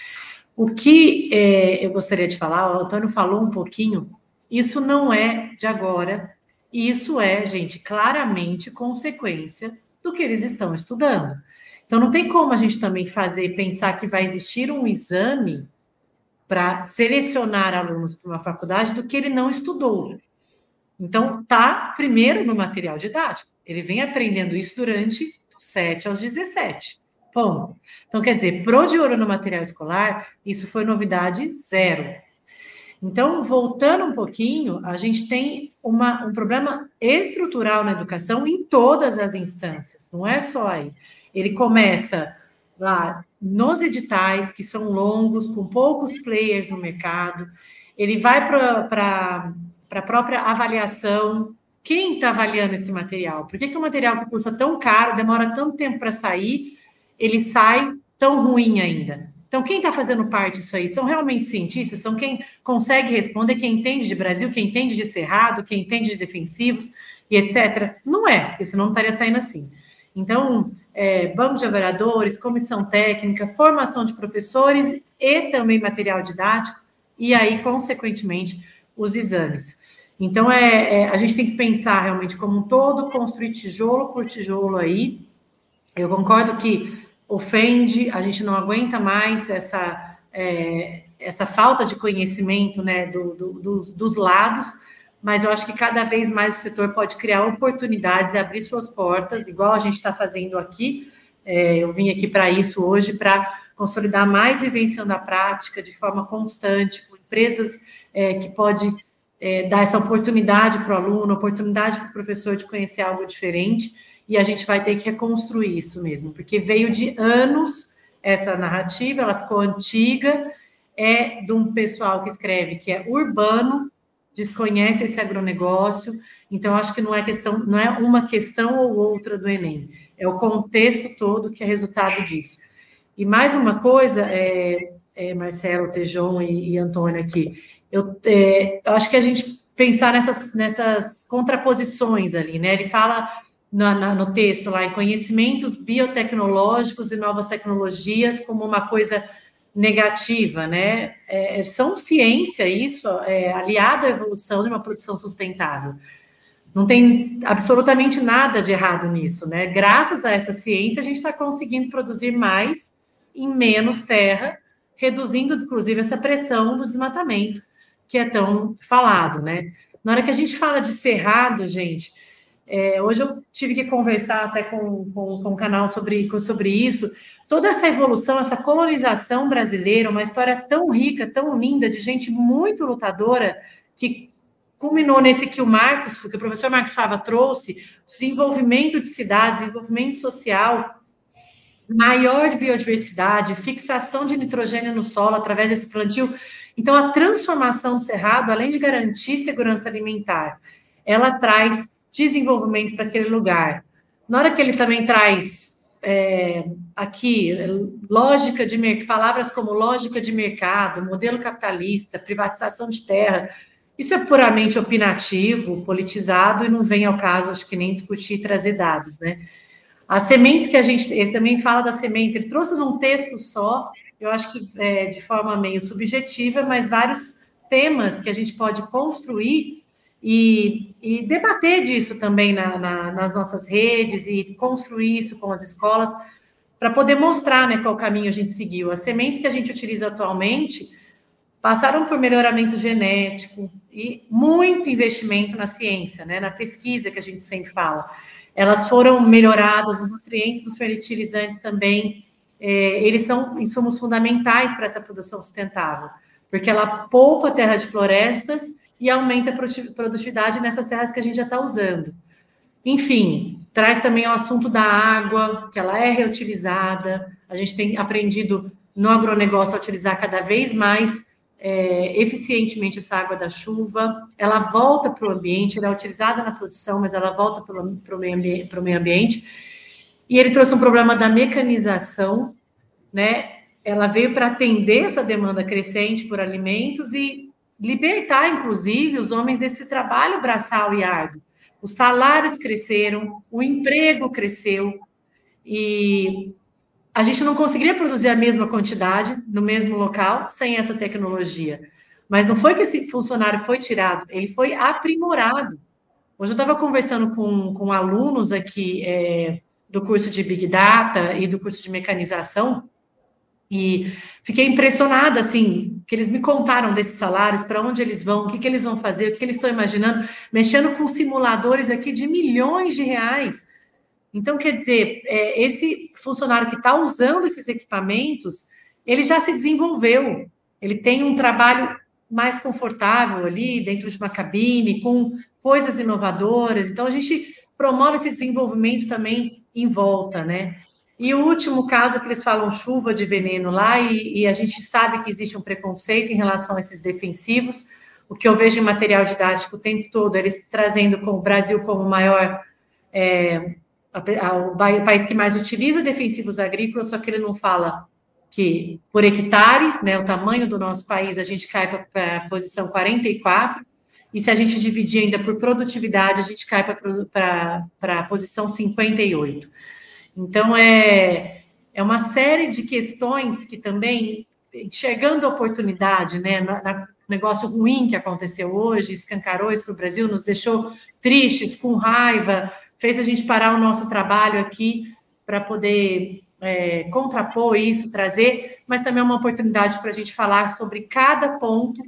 O que é, eu gostaria de falar, o Antônio falou um pouquinho, isso não é de agora, e isso é, gente, claramente consequência do que eles estão estudando. Então, não tem como a gente também fazer, pensar que vai existir um exame para selecionar alunos para uma faculdade do que ele não estudou. Então, tá primeiro no material didático. Ele vem aprendendo isso durante dos 7 aos 17. Ponto. Então, quer dizer, pro de ouro no material escolar, isso foi novidade zero. Então, voltando um pouquinho, a gente tem uma, um problema estrutural na educação em todas as instâncias, não é só aí. Ele começa lá nos editais, que são longos, com poucos players no mercado, ele vai para a própria avaliação. Quem está avaliando esse material? Por que, que o material que custa tão caro, demora tanto tempo para sair, ele sai tão ruim ainda. Então, quem está fazendo parte disso aí? São realmente cientistas? São quem consegue responder, quem entende de Brasil, quem entende de Cerrado, quem entende de defensivos e etc. Não é, porque senão não estaria saindo assim. Então, é, banco de avaliadores, comissão técnica, formação de professores e também material didático, e aí, consequentemente, os exames. Então, é, é, a gente tem que pensar realmente como um todo, construir tijolo por tijolo aí. Eu concordo que ofende, a gente não aguenta mais essa, é, essa falta de conhecimento né, do, do, dos, dos lados, mas eu acho que cada vez mais o setor pode criar oportunidades e abrir suas portas, igual a gente está fazendo aqui. É, eu vim aqui para isso hoje, para consolidar mais vivenciando a prática de forma constante, com empresas é, que pode é, dar essa oportunidade para o aluno, oportunidade para o professor de conhecer algo diferente e a gente vai ter que reconstruir isso mesmo, porque veio de anos essa narrativa, ela ficou antiga, é de um pessoal que escreve que é urbano, desconhece esse agronegócio, então acho que não é questão, não é uma questão ou outra do Enem, é o contexto todo que é resultado disso. E mais uma coisa, é, é Marcelo, Tejon e, e Antônio aqui, eu, é, eu acho que a gente pensar nessas, nessas contraposições ali, né? Ele fala na, na, no texto lá, em conhecimentos biotecnológicos e novas tecnologias como uma coisa negativa, né? É, são ciência isso, é, aliado à evolução de uma produção sustentável. Não tem absolutamente nada de errado nisso, né? Graças a essa ciência, a gente está conseguindo produzir mais em menos terra, reduzindo, inclusive, essa pressão do desmatamento que é tão falado, né? Na hora que a gente fala de cerrado, gente, é, hoje eu tive que conversar até com, com, com um canal sobre, sobre isso. Toda essa evolução, essa colonização brasileira, uma história tão rica, tão linda, de gente muito lutadora, que culminou nesse que o Marcos, que o professor Marcos Fava trouxe, desenvolvimento de cidades, desenvolvimento social, maior de biodiversidade, fixação de nitrogênio no solo através desse plantio. Então, a transformação do cerrado, além de garantir segurança alimentar, ela traz desenvolvimento para aquele lugar. Na hora que ele também traz é, aqui lógica de palavras como lógica de mercado, modelo capitalista, privatização de terra, isso é puramente opinativo, politizado e não vem ao caso, acho que nem discutir e trazer dados, né? As sementes que a gente, ele também fala das sementes, ele trouxe num texto só, eu acho que é, de forma meio subjetiva, mas vários temas que a gente pode construir e, e debater disso também na, na, nas nossas redes e construir isso com as escolas para poder mostrar né, qual caminho a gente seguiu. As sementes que a gente utiliza atualmente passaram por melhoramento genético e muito investimento na ciência, né, na pesquisa que a gente sempre fala elas foram melhoradas, os nutrientes dos fertilizantes também, é, eles são insumos fundamentais para essa produção sustentável, porque ela poupa terra de florestas e aumenta a produtividade nessas terras que a gente já está usando. Enfim, traz também o assunto da água, que ela é reutilizada, a gente tem aprendido no agronegócio a utilizar cada vez mais é, eficientemente essa água da chuva, ela volta para o ambiente, ela é utilizada na produção, mas ela volta para o meio, meio ambiente. E ele trouxe um problema da mecanização, né? Ela veio para atender essa demanda crescente por alimentos e libertar, inclusive, os homens desse trabalho braçal e árduo. Os salários cresceram, o emprego cresceu, e a gente não conseguiria produzir a mesma quantidade no mesmo local sem essa tecnologia. Mas não foi que esse funcionário foi tirado, ele foi aprimorado. Hoje eu estava conversando com, com alunos aqui é, do curso de Big Data e do curso de mecanização, e fiquei impressionada, assim, que eles me contaram desses salários, para onde eles vão, o que, que eles vão fazer, o que, que eles estão imaginando, mexendo com simuladores aqui de milhões de reais. Então, quer dizer, é, esse funcionário que está usando esses equipamentos, ele já se desenvolveu, ele tem um trabalho mais confortável ali dentro de uma cabine, com coisas inovadoras. Então, a gente promove esse desenvolvimento também em volta, né? E o último caso que eles falam chuva de veneno lá, e, e, a gente sabe que existe um preconceito em relação a esses defensivos. O que eu vejo em material didático o tempo todo, eles trazendo com o Brasil como maior é, o país que mais utiliza defensivos agrícolas, só que ele não fala que por hectare, né, o tamanho do nosso país, a gente cai para a posição 44, e se a gente dividir ainda por produtividade, a gente cai para a posição 58. Então, é, é uma série de questões que também, enxergando a oportunidade, né, na, na negócio ruim que aconteceu hoje, escancarou isso para o Brasil, nos deixou tristes, com raiva, fez a gente parar o nosso trabalho aqui para poder é, contrapor isso, trazer, mas também é uma oportunidade para a gente falar sobre cada ponto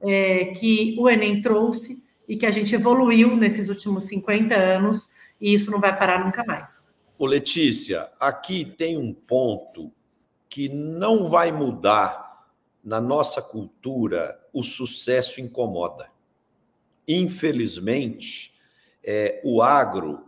é, que o Enem trouxe e que a gente evoluiu nesses últimos 50 anos, e isso não vai parar nunca mais. Ô Letícia, aqui tem um ponto que não vai mudar na nossa cultura, o sucesso incomoda. Infelizmente, é, o agro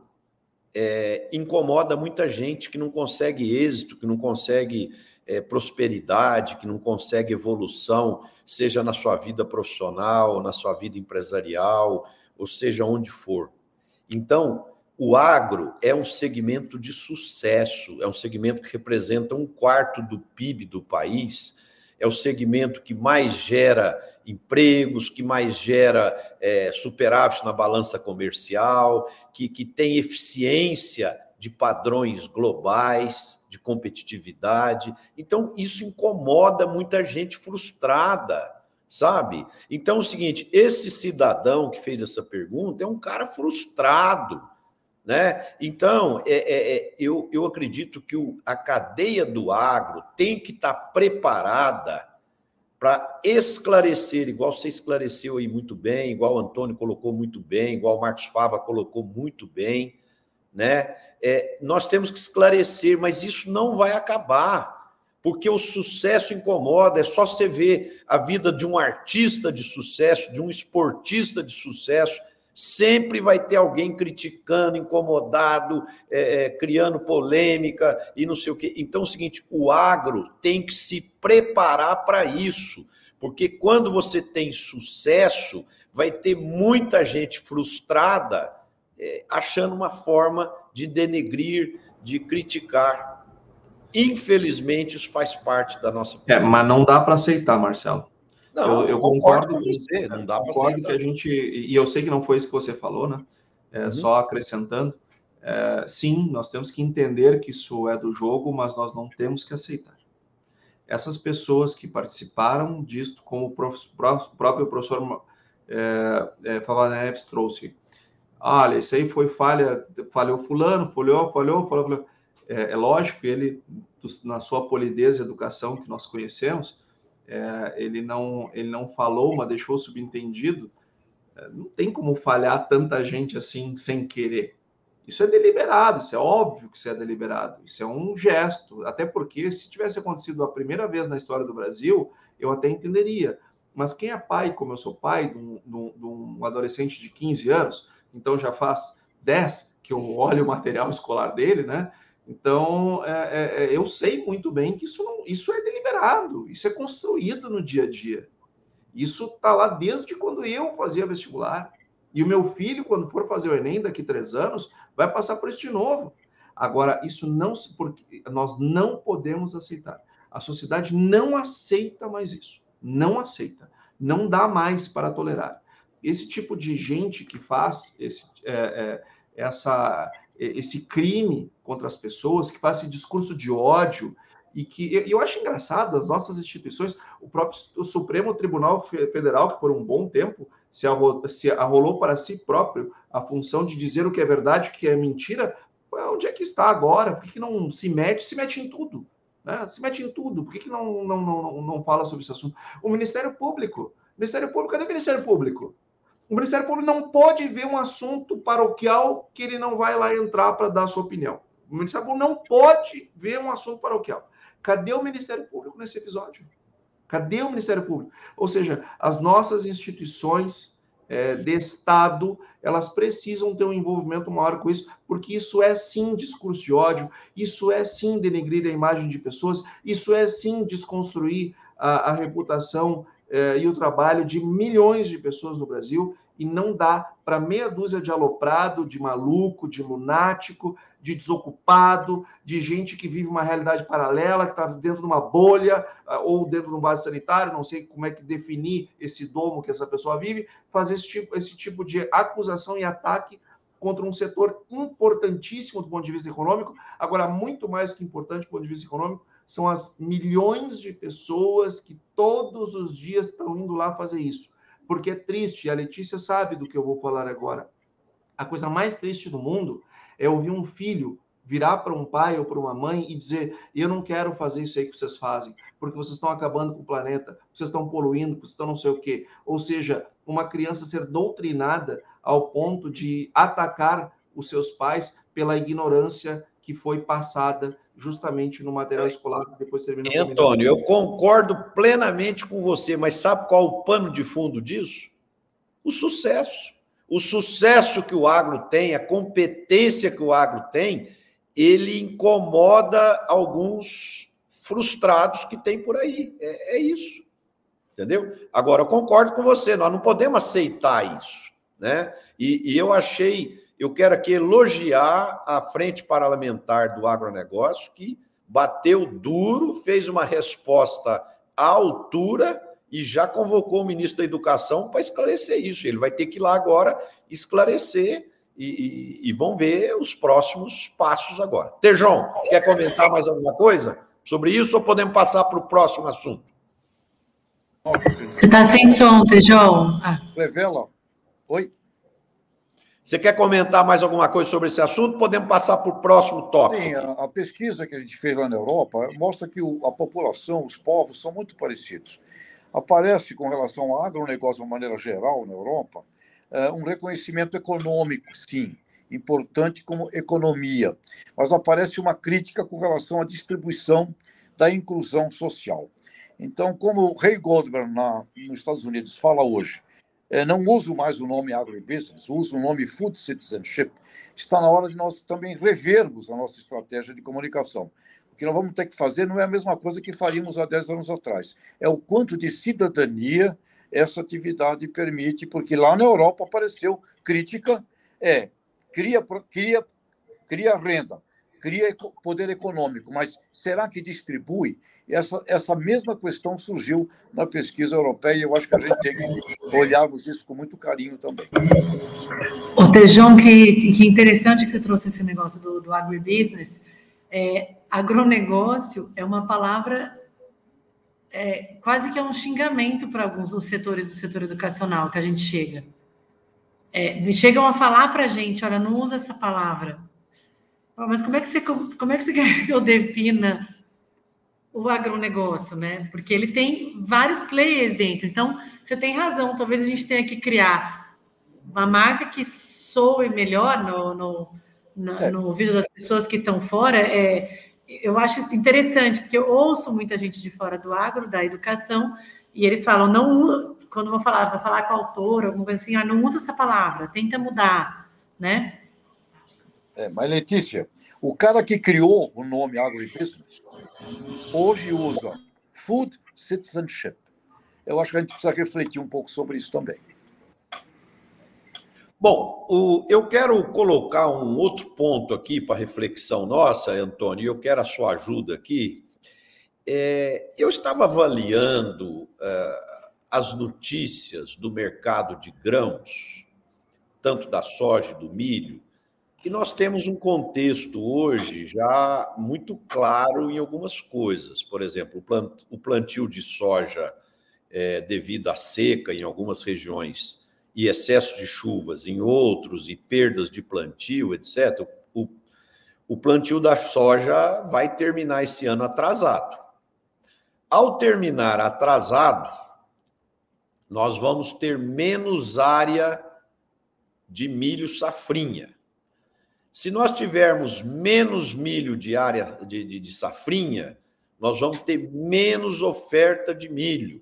é, incomoda muita gente que não consegue êxito, que não consegue é, prosperidade, que não consegue evolução, seja na sua vida profissional, na sua vida empresarial, ou seja onde for. Então, o agro é um segmento de sucesso, é um segmento que representa um quarto do PIB do país é o segmento que mais gera empregos, que mais gera é, superávit na balança comercial, que, que tem eficiência de padrões globais, de competitividade. Então, isso incomoda muita gente frustrada, sabe? Então, é o seguinte: esse cidadão que fez essa pergunta é um cara frustrado né? Então, é, é, é, eu, eu acredito que o, a cadeia do agro tem que estar preparada para esclarecer, igual você esclareceu aí muito bem, igual o Antônio colocou muito bem, igual o Marcos Fava colocou muito bem, né? É, nós temos que esclarecer, mas isso não vai acabar, porque o sucesso incomoda. É só você ver a vida de um artista de sucesso, de um esportista de sucesso, sempre vai ter alguém criticando, incomodado, é, é, criando polêmica e não sei o quê. Então é o seguinte: o agro tem que se preparar para isso, porque quando você tem sucesso, vai ter muita gente frustrada é, achando uma forma de denegrir, de criticar. Infelizmente, isso faz parte da nossa. É, mas não dá para aceitar, Marcelo. Não, eu, eu concordo, concordo, com você. Não dá para aceitar. que a gente e eu sei que não foi isso que você falou, né? É, uhum. Só acrescentando, é, sim, nós temos que entender que isso é do jogo, mas nós não temos que aceitar. Essas pessoas que participaram disto, como o prof, próprio professor é, é, Neves trouxe, olha, isso aí foi falha, falhou fulano, falhou, falhou, falhou, falhou. É, é lógico que ele, na sua polidez e educação que nós conhecemos, é, ele, não, ele não falou, mas deixou subentendido. É, não tem como falhar tanta gente assim sem querer. Isso é deliberado, isso é óbvio que isso é deliberado, isso é um gesto. Até porque, se tivesse acontecido a primeira vez na história do Brasil, eu até entenderia. Mas quem é pai, como eu sou pai de um, de um adolescente de 15 anos, então já faz 10 que eu olho o material escolar dele, né? Então, é, é, é, eu sei muito bem que isso, não, isso é deliberado, isso é construído no dia a dia. Isso está lá desde quando eu fazia vestibular. E o meu filho, quando for fazer o Enem daqui a três anos, vai passar por isso de novo. Agora, isso não porque nós não podemos aceitar. A sociedade não aceita mais isso. Não aceita. Não dá mais para tolerar esse tipo de gente que faz esse, é, é, essa, esse crime contra as pessoas, que faz esse discurso de ódio, e que eu acho engraçado as nossas instituições, o próprio o Supremo Tribunal Federal, que por um bom tempo se se arrolou para si próprio a função de dizer o que é verdade, o que é mentira, onde é que está agora? Por que, que não se mete? Se mete em tudo. Né? Se mete em tudo. Por que, que não, não, não, não fala sobre esse assunto? O Ministério Público. Ministério Público, cadê o Ministério Público? O Ministério Público não pode ver um assunto paroquial que ele não vai lá entrar para dar sua opinião. O Ministério Público não pode ver um assunto paroquial. Cadê o Ministério Público nesse episódio? Cadê o Ministério Público? Ou seja, as nossas instituições é, de Estado, elas precisam ter um envolvimento maior com isso, porque isso é sim discurso de ódio, isso é sim denegrir a imagem de pessoas, isso é sim desconstruir a, a reputação eh, e o trabalho de milhões de pessoas no Brasil e não dá para meia dúzia de aloprado, de maluco, de lunático, de desocupado, de gente que vive uma realidade paralela, que está dentro de uma bolha ah, ou dentro de um vaso sanitário, não sei como é que definir esse domo que essa pessoa vive, fazer esse tipo, esse tipo de acusação e ataque contra um setor importantíssimo do ponto de vista econômico, agora muito mais que importante do ponto de vista econômico, são as milhões de pessoas que todos os dias estão indo lá fazer isso. Porque é triste, e a Letícia sabe do que eu vou falar agora. A coisa mais triste do mundo é ouvir um filho virar para um pai ou para uma mãe e dizer: Eu não quero fazer isso aí que vocês fazem, porque vocês estão acabando com o planeta, vocês estão poluindo, vocês estão não sei o quê. Ou seja, uma criança ser doutrinada ao ponto de atacar os seus pais pela ignorância que foi passada justamente no material escolar que depois termina. Antônio, eu concordo plenamente com você, mas sabe qual o pano de fundo disso? O sucesso. O sucesso que o agro tem, a competência que o agro tem, ele incomoda alguns frustrados que tem por aí. É, é isso. Entendeu? Agora, eu concordo com você, nós não podemos aceitar isso. Né? E, e eu achei eu quero aqui elogiar a Frente Parlamentar do Agronegócio, que bateu duro, fez uma resposta à altura e já convocou o ministro da Educação para esclarecer isso. Ele vai ter que ir lá agora esclarecer e, e, e vão ver os próximos passos agora. Tejão, quer comentar mais alguma coisa sobre isso ou podemos passar para o próximo assunto? Você está sem som, Tejão. Ah. Revela. Oi? Você quer comentar mais alguma coisa sobre esse assunto? Podemos passar para o próximo tópico. Sim, a, pesquisa que a gente fez lá na Europa mostra que a população, os povos, são muito parecidos. aparece com relação ao agronegócio de uma maneira geral na Europa é, um reconhecimento econômico, sim, importante como economia, mas aparece uma crítica com relação à distribuição da inclusão social. Então, como o Ray Goldberg na, nos Estados Unidos fala hoje, não uso mais o nome agribusiness, uso o nome food citizenship, está na hora de nós também revermos a nossa estratégia de comunicação. O que nós vamos ter que fazer não é a mesma coisa que faríamos há 10 anos atrás. É o quanto de cidadania essa atividade permite, porque lá na Europa apareceu crítica, é, cria, cria, cria renda, cria poder econômico, mas será que distribui? Essa, essa mesma questão surgiu na pesquisa europeia e eu acho que a gente tem que olharmos isso com muito carinho também. Ô, Tejão, que, que interessante que você trouxe esse negócio do, do agribusiness. É, agronegócio é uma palavra é, quase que é um xingamento para alguns dos setores do setor educacional que a gente chega. É, chegam a falar para a gente, olha, não usa essa palavra. Mas como é que você como é que você quer que eu defina o agronegócio, né? Porque ele tem vários players dentro. Então, você tem razão. Talvez a gente tenha que criar uma marca que soe melhor no, no, no, é. no ouvido das pessoas que estão fora. É, eu acho interessante, porque eu ouço muita gente de fora do agro, da educação, e eles falam, não, quando vou falar, vou falar com o autor, alguma coisa assim, ah, não usa essa palavra, tenta mudar, né? É, mas Letícia, o cara que criou o nome agribusiness hoje usa food citizenship. Eu acho que a gente precisa refletir um pouco sobre isso também. Bom, o, eu quero colocar um outro ponto aqui para reflexão nossa, Antônio, eu quero a sua ajuda aqui. É, eu estava avaliando uh, as notícias do mercado de grãos, tanto da soja e do milho, que nós temos um contexto hoje já muito claro em algumas coisas. Por exemplo, o plantio de soja é, devido à seca em algumas regiões e excesso de chuvas em outros e perdas de plantio, etc. O, o plantio da soja vai terminar esse ano atrasado. Ao terminar atrasado, nós vamos ter menos área de milho safrinha. Se nós tivermos menos milho de área de, de, de safrinha, nós vamos ter menos oferta de milho.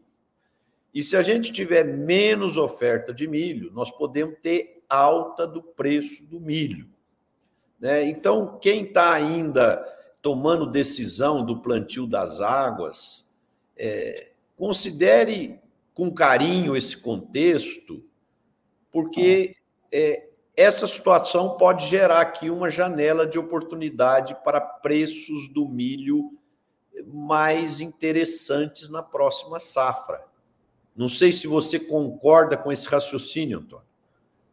E se a gente tiver menos oferta de milho, nós podemos ter alta do preço do milho. Né? Então, quem está ainda tomando decisão do plantio das águas, é, considere com carinho esse contexto, porque é, essa situação pode gerar aqui uma janela de oportunidade para preços do milho mais interessantes na próxima safra. Não sei se você concorda com esse raciocínio, Antônio.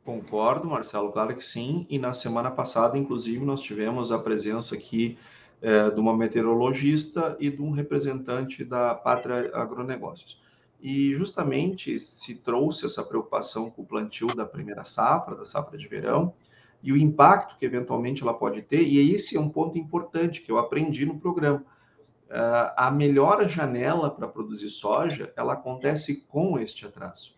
Concordo, Marcelo, claro que sim. E na semana passada, inclusive, nós tivemos a presença aqui é, de uma meteorologista e de um representante da Pátria Agronegócios. E justamente se trouxe essa preocupação com o plantio da primeira safra, da safra de verão, e o impacto que eventualmente ela pode ter, e esse é um ponto importante que eu aprendi no programa. Uh, a melhor janela para produzir soja, ela acontece com este atraso.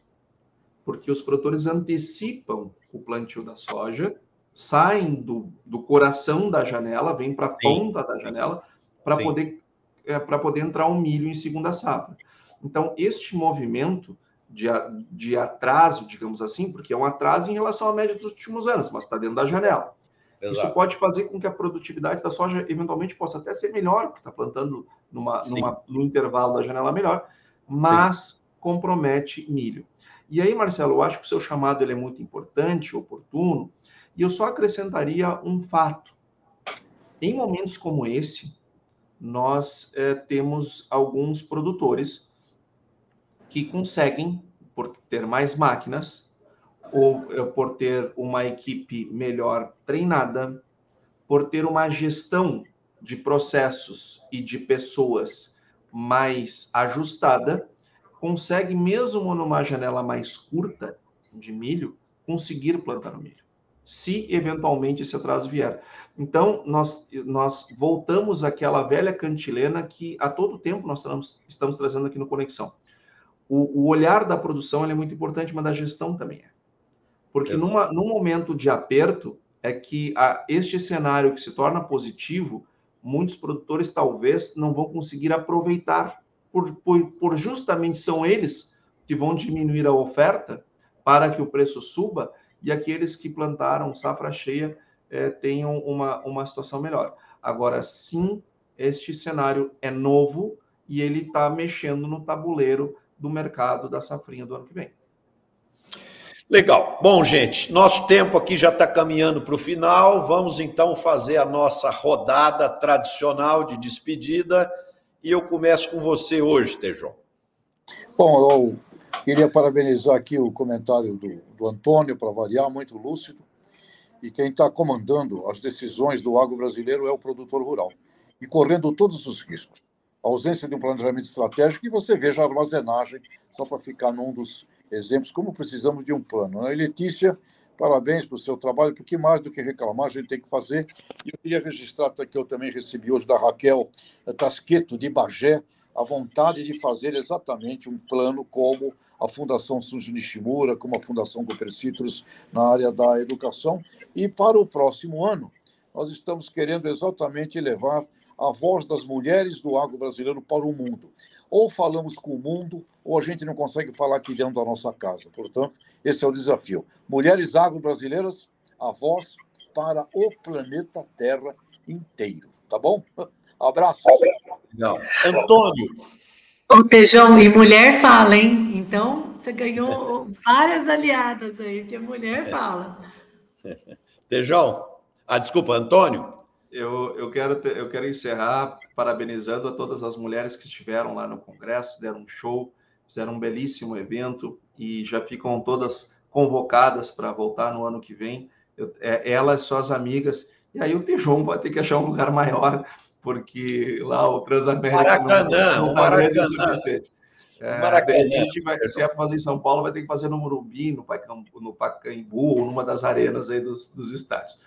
Porque os produtores antecipam o plantio da soja, saem do, do coração da janela, vêm para a ponta da janela, para poder, é, poder entrar o um milho em segunda safra. Então, este movimento de, de atraso, digamos assim, porque é um atraso em relação à média dos últimos anos, mas está dentro da janela. Exato. Isso pode fazer com que a produtividade da soja eventualmente possa até ser melhor, porque está plantando numa, numa, no intervalo da janela melhor, mas Sim. compromete milho. E aí, Marcelo, eu acho que o seu chamado ele é muito importante, oportuno, e eu só acrescentaria um fato. Em momentos como esse, nós é, temos alguns produtores que conseguem, por ter mais máquinas, ou eh, por ter uma equipe melhor treinada, por ter uma gestão de processos e de pessoas mais ajustada, consegue, mesmo numa janela mais curta de milho, conseguir plantar o milho, se eventualmente esse atraso vier. Então, nós, nós voltamos àquela velha cantilena que a todo tempo nós estamos, estamos trazendo aqui no Conexão o, o olhar da produção é muito importante, mas da gestão também é. Porque numa, num momento de aperto, é que a, este cenário que se torna positivo, muitos produtores talvez não vão conseguir aproveitar, por, por, por justamente são eles que vão diminuir a oferta para que o preço suba e aqueles que plantaram safra cheia é, tenham uma, uma situação melhor. Agora, sim, este cenário é novo e ele está mexendo no tabuleiro do mercado da safrinha do ano que vem. Legal. Bom, gente, nosso tempo aqui já está caminhando para o final. Vamos então fazer a nossa rodada tradicional de despedida. E eu começo com você hoje, Tejão. Bom, eu queria parabenizar aqui o comentário do, do Antônio, para variar, muito lúcido. E quem está comandando as decisões do agro brasileiro é o produtor rural. E correndo todos os riscos. A ausência de um planejamento estratégico e você veja a armazenagem, só para ficar num dos exemplos, como precisamos de um plano. Né? Letícia, parabéns pelo seu trabalho, porque mais do que reclamar, a gente tem que fazer. E eu queria registrar que eu também recebi hoje da Raquel Tasqueto, de Bagé, a vontade de fazer exatamente um plano como a Fundação Sunji Nishimura, como a Fundação Citrus na área da educação. E para o próximo ano, nós estamos querendo exatamente levar a voz das mulheres do agro brasileiro para o mundo. Ou falamos com o mundo, ou a gente não consegue falar aqui dentro da nossa casa. Portanto, esse é o desafio. Mulheres agro-brasileiras, a voz para o planeta Terra inteiro. Tá bom? Abraço. Não. Antônio. Ô, Pejão, e mulher fala, hein? Então, você ganhou várias aliadas aí, porque mulher fala. Tejão. Ah, desculpa, Antônio eu, eu, quero ter, eu quero encerrar parabenizando a todas as mulheres que estiveram lá no Congresso, deram um show, fizeram um belíssimo evento e já ficam todas convocadas para voltar no ano que vem. Eu, é, elas, suas amigas, e aí o Tejon vai ter que achar um lugar maior, porque lá o Transamérica. Maracanã, não, não o Maracanã. É, Maracanã. A gente vai, se é fazer em São Paulo, vai ter que fazer no Morumbi, no Pacaembu, no Pacaembu ou numa das arenas aí dos, dos estádios.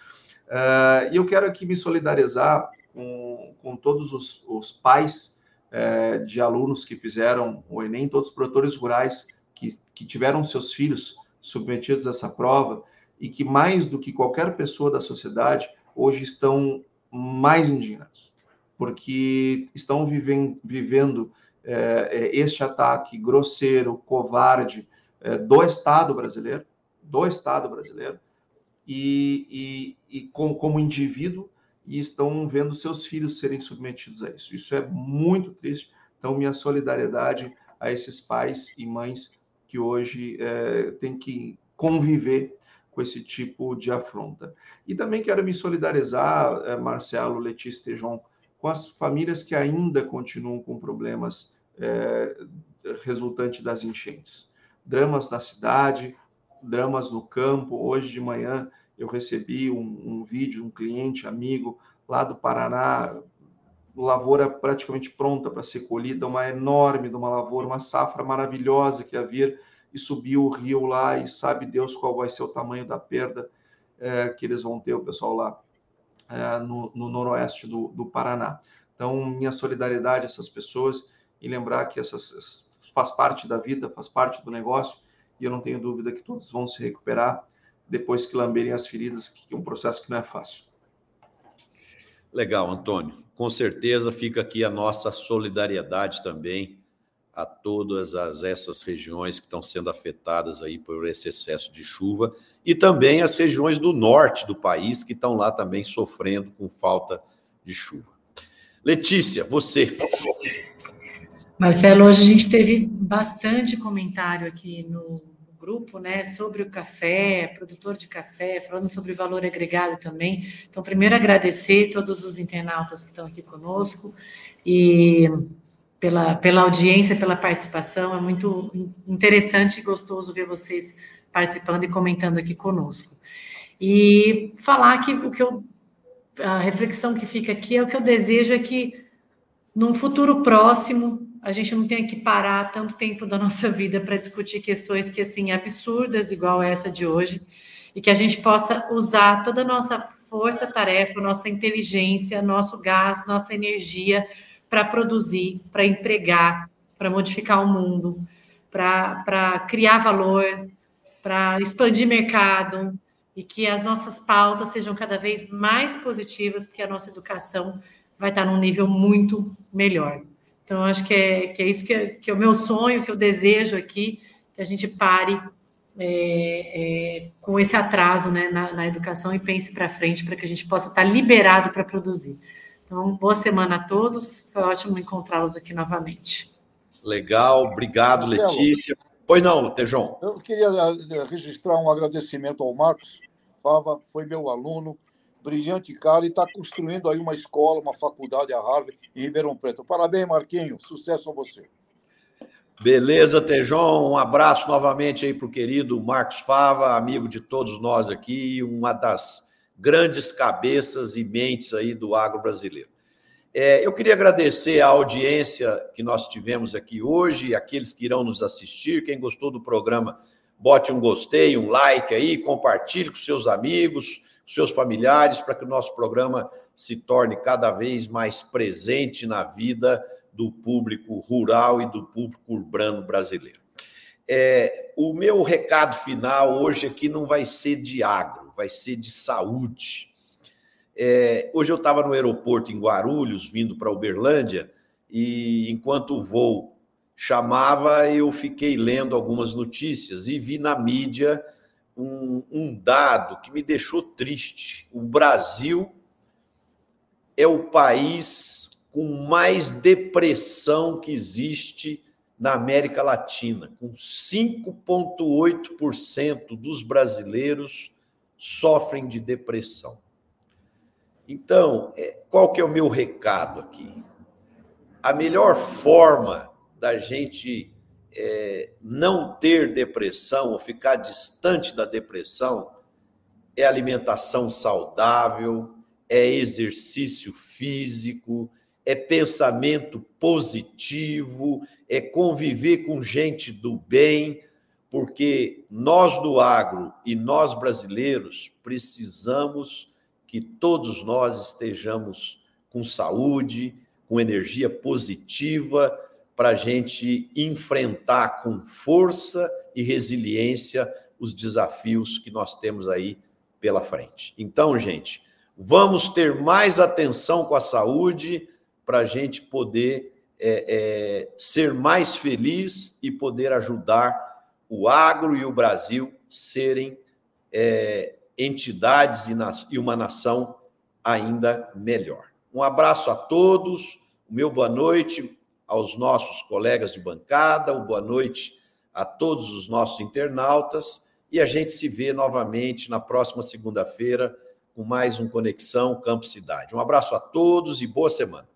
Uh, e eu quero aqui me solidarizar com, com todos os, os pais uh, de alunos que fizeram o Enem, todos os produtores rurais que, que tiveram seus filhos submetidos a essa prova e que, mais do que qualquer pessoa da sociedade, hoje estão mais indignados, porque estão vivem, vivendo uh, este ataque grosseiro, covarde do Estado brasileiro, do Estado brasileiro, e, e, e como, como indivíduo e estão vendo seus filhos serem submetidos a isso. Isso é muito triste. Então, minha solidariedade a esses pais e mães que hoje é, têm que conviver com esse tipo de afronta. E também quero me solidarizar, é, Marcelo, Letícia Tejon, com as famílias que ainda continuam com problemas é, resultantes das enchentes. Dramas na cidade, dramas no campo. Hoje de manhã eu recebi um, um vídeo de um cliente, amigo, lá do Paraná, lavoura praticamente pronta para ser colhida, uma enorme de uma lavoura, uma safra maravilhosa que ia vir e subiu o rio lá e sabe Deus qual vai ser o tamanho da perda é, que eles vão ter, o pessoal lá é, no, no, noroeste do, do, Paraná. Então, minha solidariedade a essas pessoas e lembrar que essas faz parte da vida, faz parte do negócio e eu não tenho dúvida que todos vão se recuperar depois que lamberem as feridas, que é um processo que não é fácil. Legal, Antônio. Com certeza fica aqui a nossa solidariedade também a todas as, essas regiões que estão sendo afetadas aí por esse excesso de chuva e também as regiões do norte do país que estão lá também sofrendo com falta de chuva. Letícia, você. Marcelo, hoje a gente teve bastante comentário aqui no grupo, né, sobre o café, produtor de café, falando sobre valor agregado também. Então, primeiro agradecer todos os internautas que estão aqui conosco e pela, pela audiência, pela participação. É muito interessante e gostoso ver vocês participando e comentando aqui conosco. E falar que o que eu a reflexão que fica aqui é o que eu desejo é que num futuro próximo a gente não tenha que parar tanto tempo da nossa vida para discutir questões que assim absurdas igual essa de hoje e que a gente possa usar toda a nossa força-tarefa, nossa inteligência, nosso gás, nossa energia para produzir, para empregar, para modificar o mundo, para criar valor, para expandir mercado e que as nossas pautas sejam cada vez mais positivas, porque a nossa educação vai estar num nível muito melhor. Então, acho que é, que é isso que é, que é o meu sonho, que eu desejo aqui, que a gente pare é, é, com esse atraso né, na, na educação e pense para frente para que a gente possa estar liberado para produzir. Então, boa semana a todos. Foi ótimo encontrá-los aqui novamente. Legal, obrigado, Marcelo, Letícia. Pois não, Tejon. Eu queria eh, registrar um agradecimento ao Marcos Fava, foi meu aluno, brilhante cara, e está construindo aí uma escola, uma faculdade, a Harvard, em Ribeirão Preto. Parabéns, Marquinho. Sucesso a você. Beleza, Tejon. Um abraço novamente aí para o querido Marcos Fava, amigo de todos nós aqui, uma das grandes cabeças e mentes aí do agro brasileiro. É, eu queria agradecer a audiência que nós tivemos aqui hoje, aqueles que irão nos assistir. Quem gostou do programa, bote um gostei, um like aí, compartilhe com seus amigos, seus familiares, para que o nosso programa se torne cada vez mais presente na vida do público rural e do público urbano brasileiro. É, o meu recado final hoje aqui não vai ser de agro, vai ser de saúde. É, hoje eu estava no aeroporto em Guarulhos, vindo para Uberlândia, e enquanto o voo chamava, eu fiquei lendo algumas notícias e vi na mídia um, um dado que me deixou triste. O Brasil é o país com mais depressão que existe na América Latina, com 5,8% dos brasileiros sofrem de depressão. Então, é, qual que é o meu recado aqui? A melhor forma da gente é, não ter depressão ou ficar distante da depressão é alimentação saudável, é exercício físico, é pensamento positivo, é conviver com gente do bem, porque nós do agro e nós brasileiros precisamos que todos nós estejamos com saúde, com energia positiva, para a gente enfrentar com força e resiliência os desafios que nós temos aí pela frente. Então, gente, vamos ter mais atenção com a saúde para a gente poder é, é, ser mais feliz e poder ajudar o agro e o Brasil serem é, entidades e, e uma nação ainda melhor. Um abraço a todos, meu boa noite aos nossos colegas de bancada, o boa noite a todos os nossos internautas e a gente se vê novamente na próxima segunda-feira com mais um Conexão Campo Cidade. Um abraço a todos e boa semana.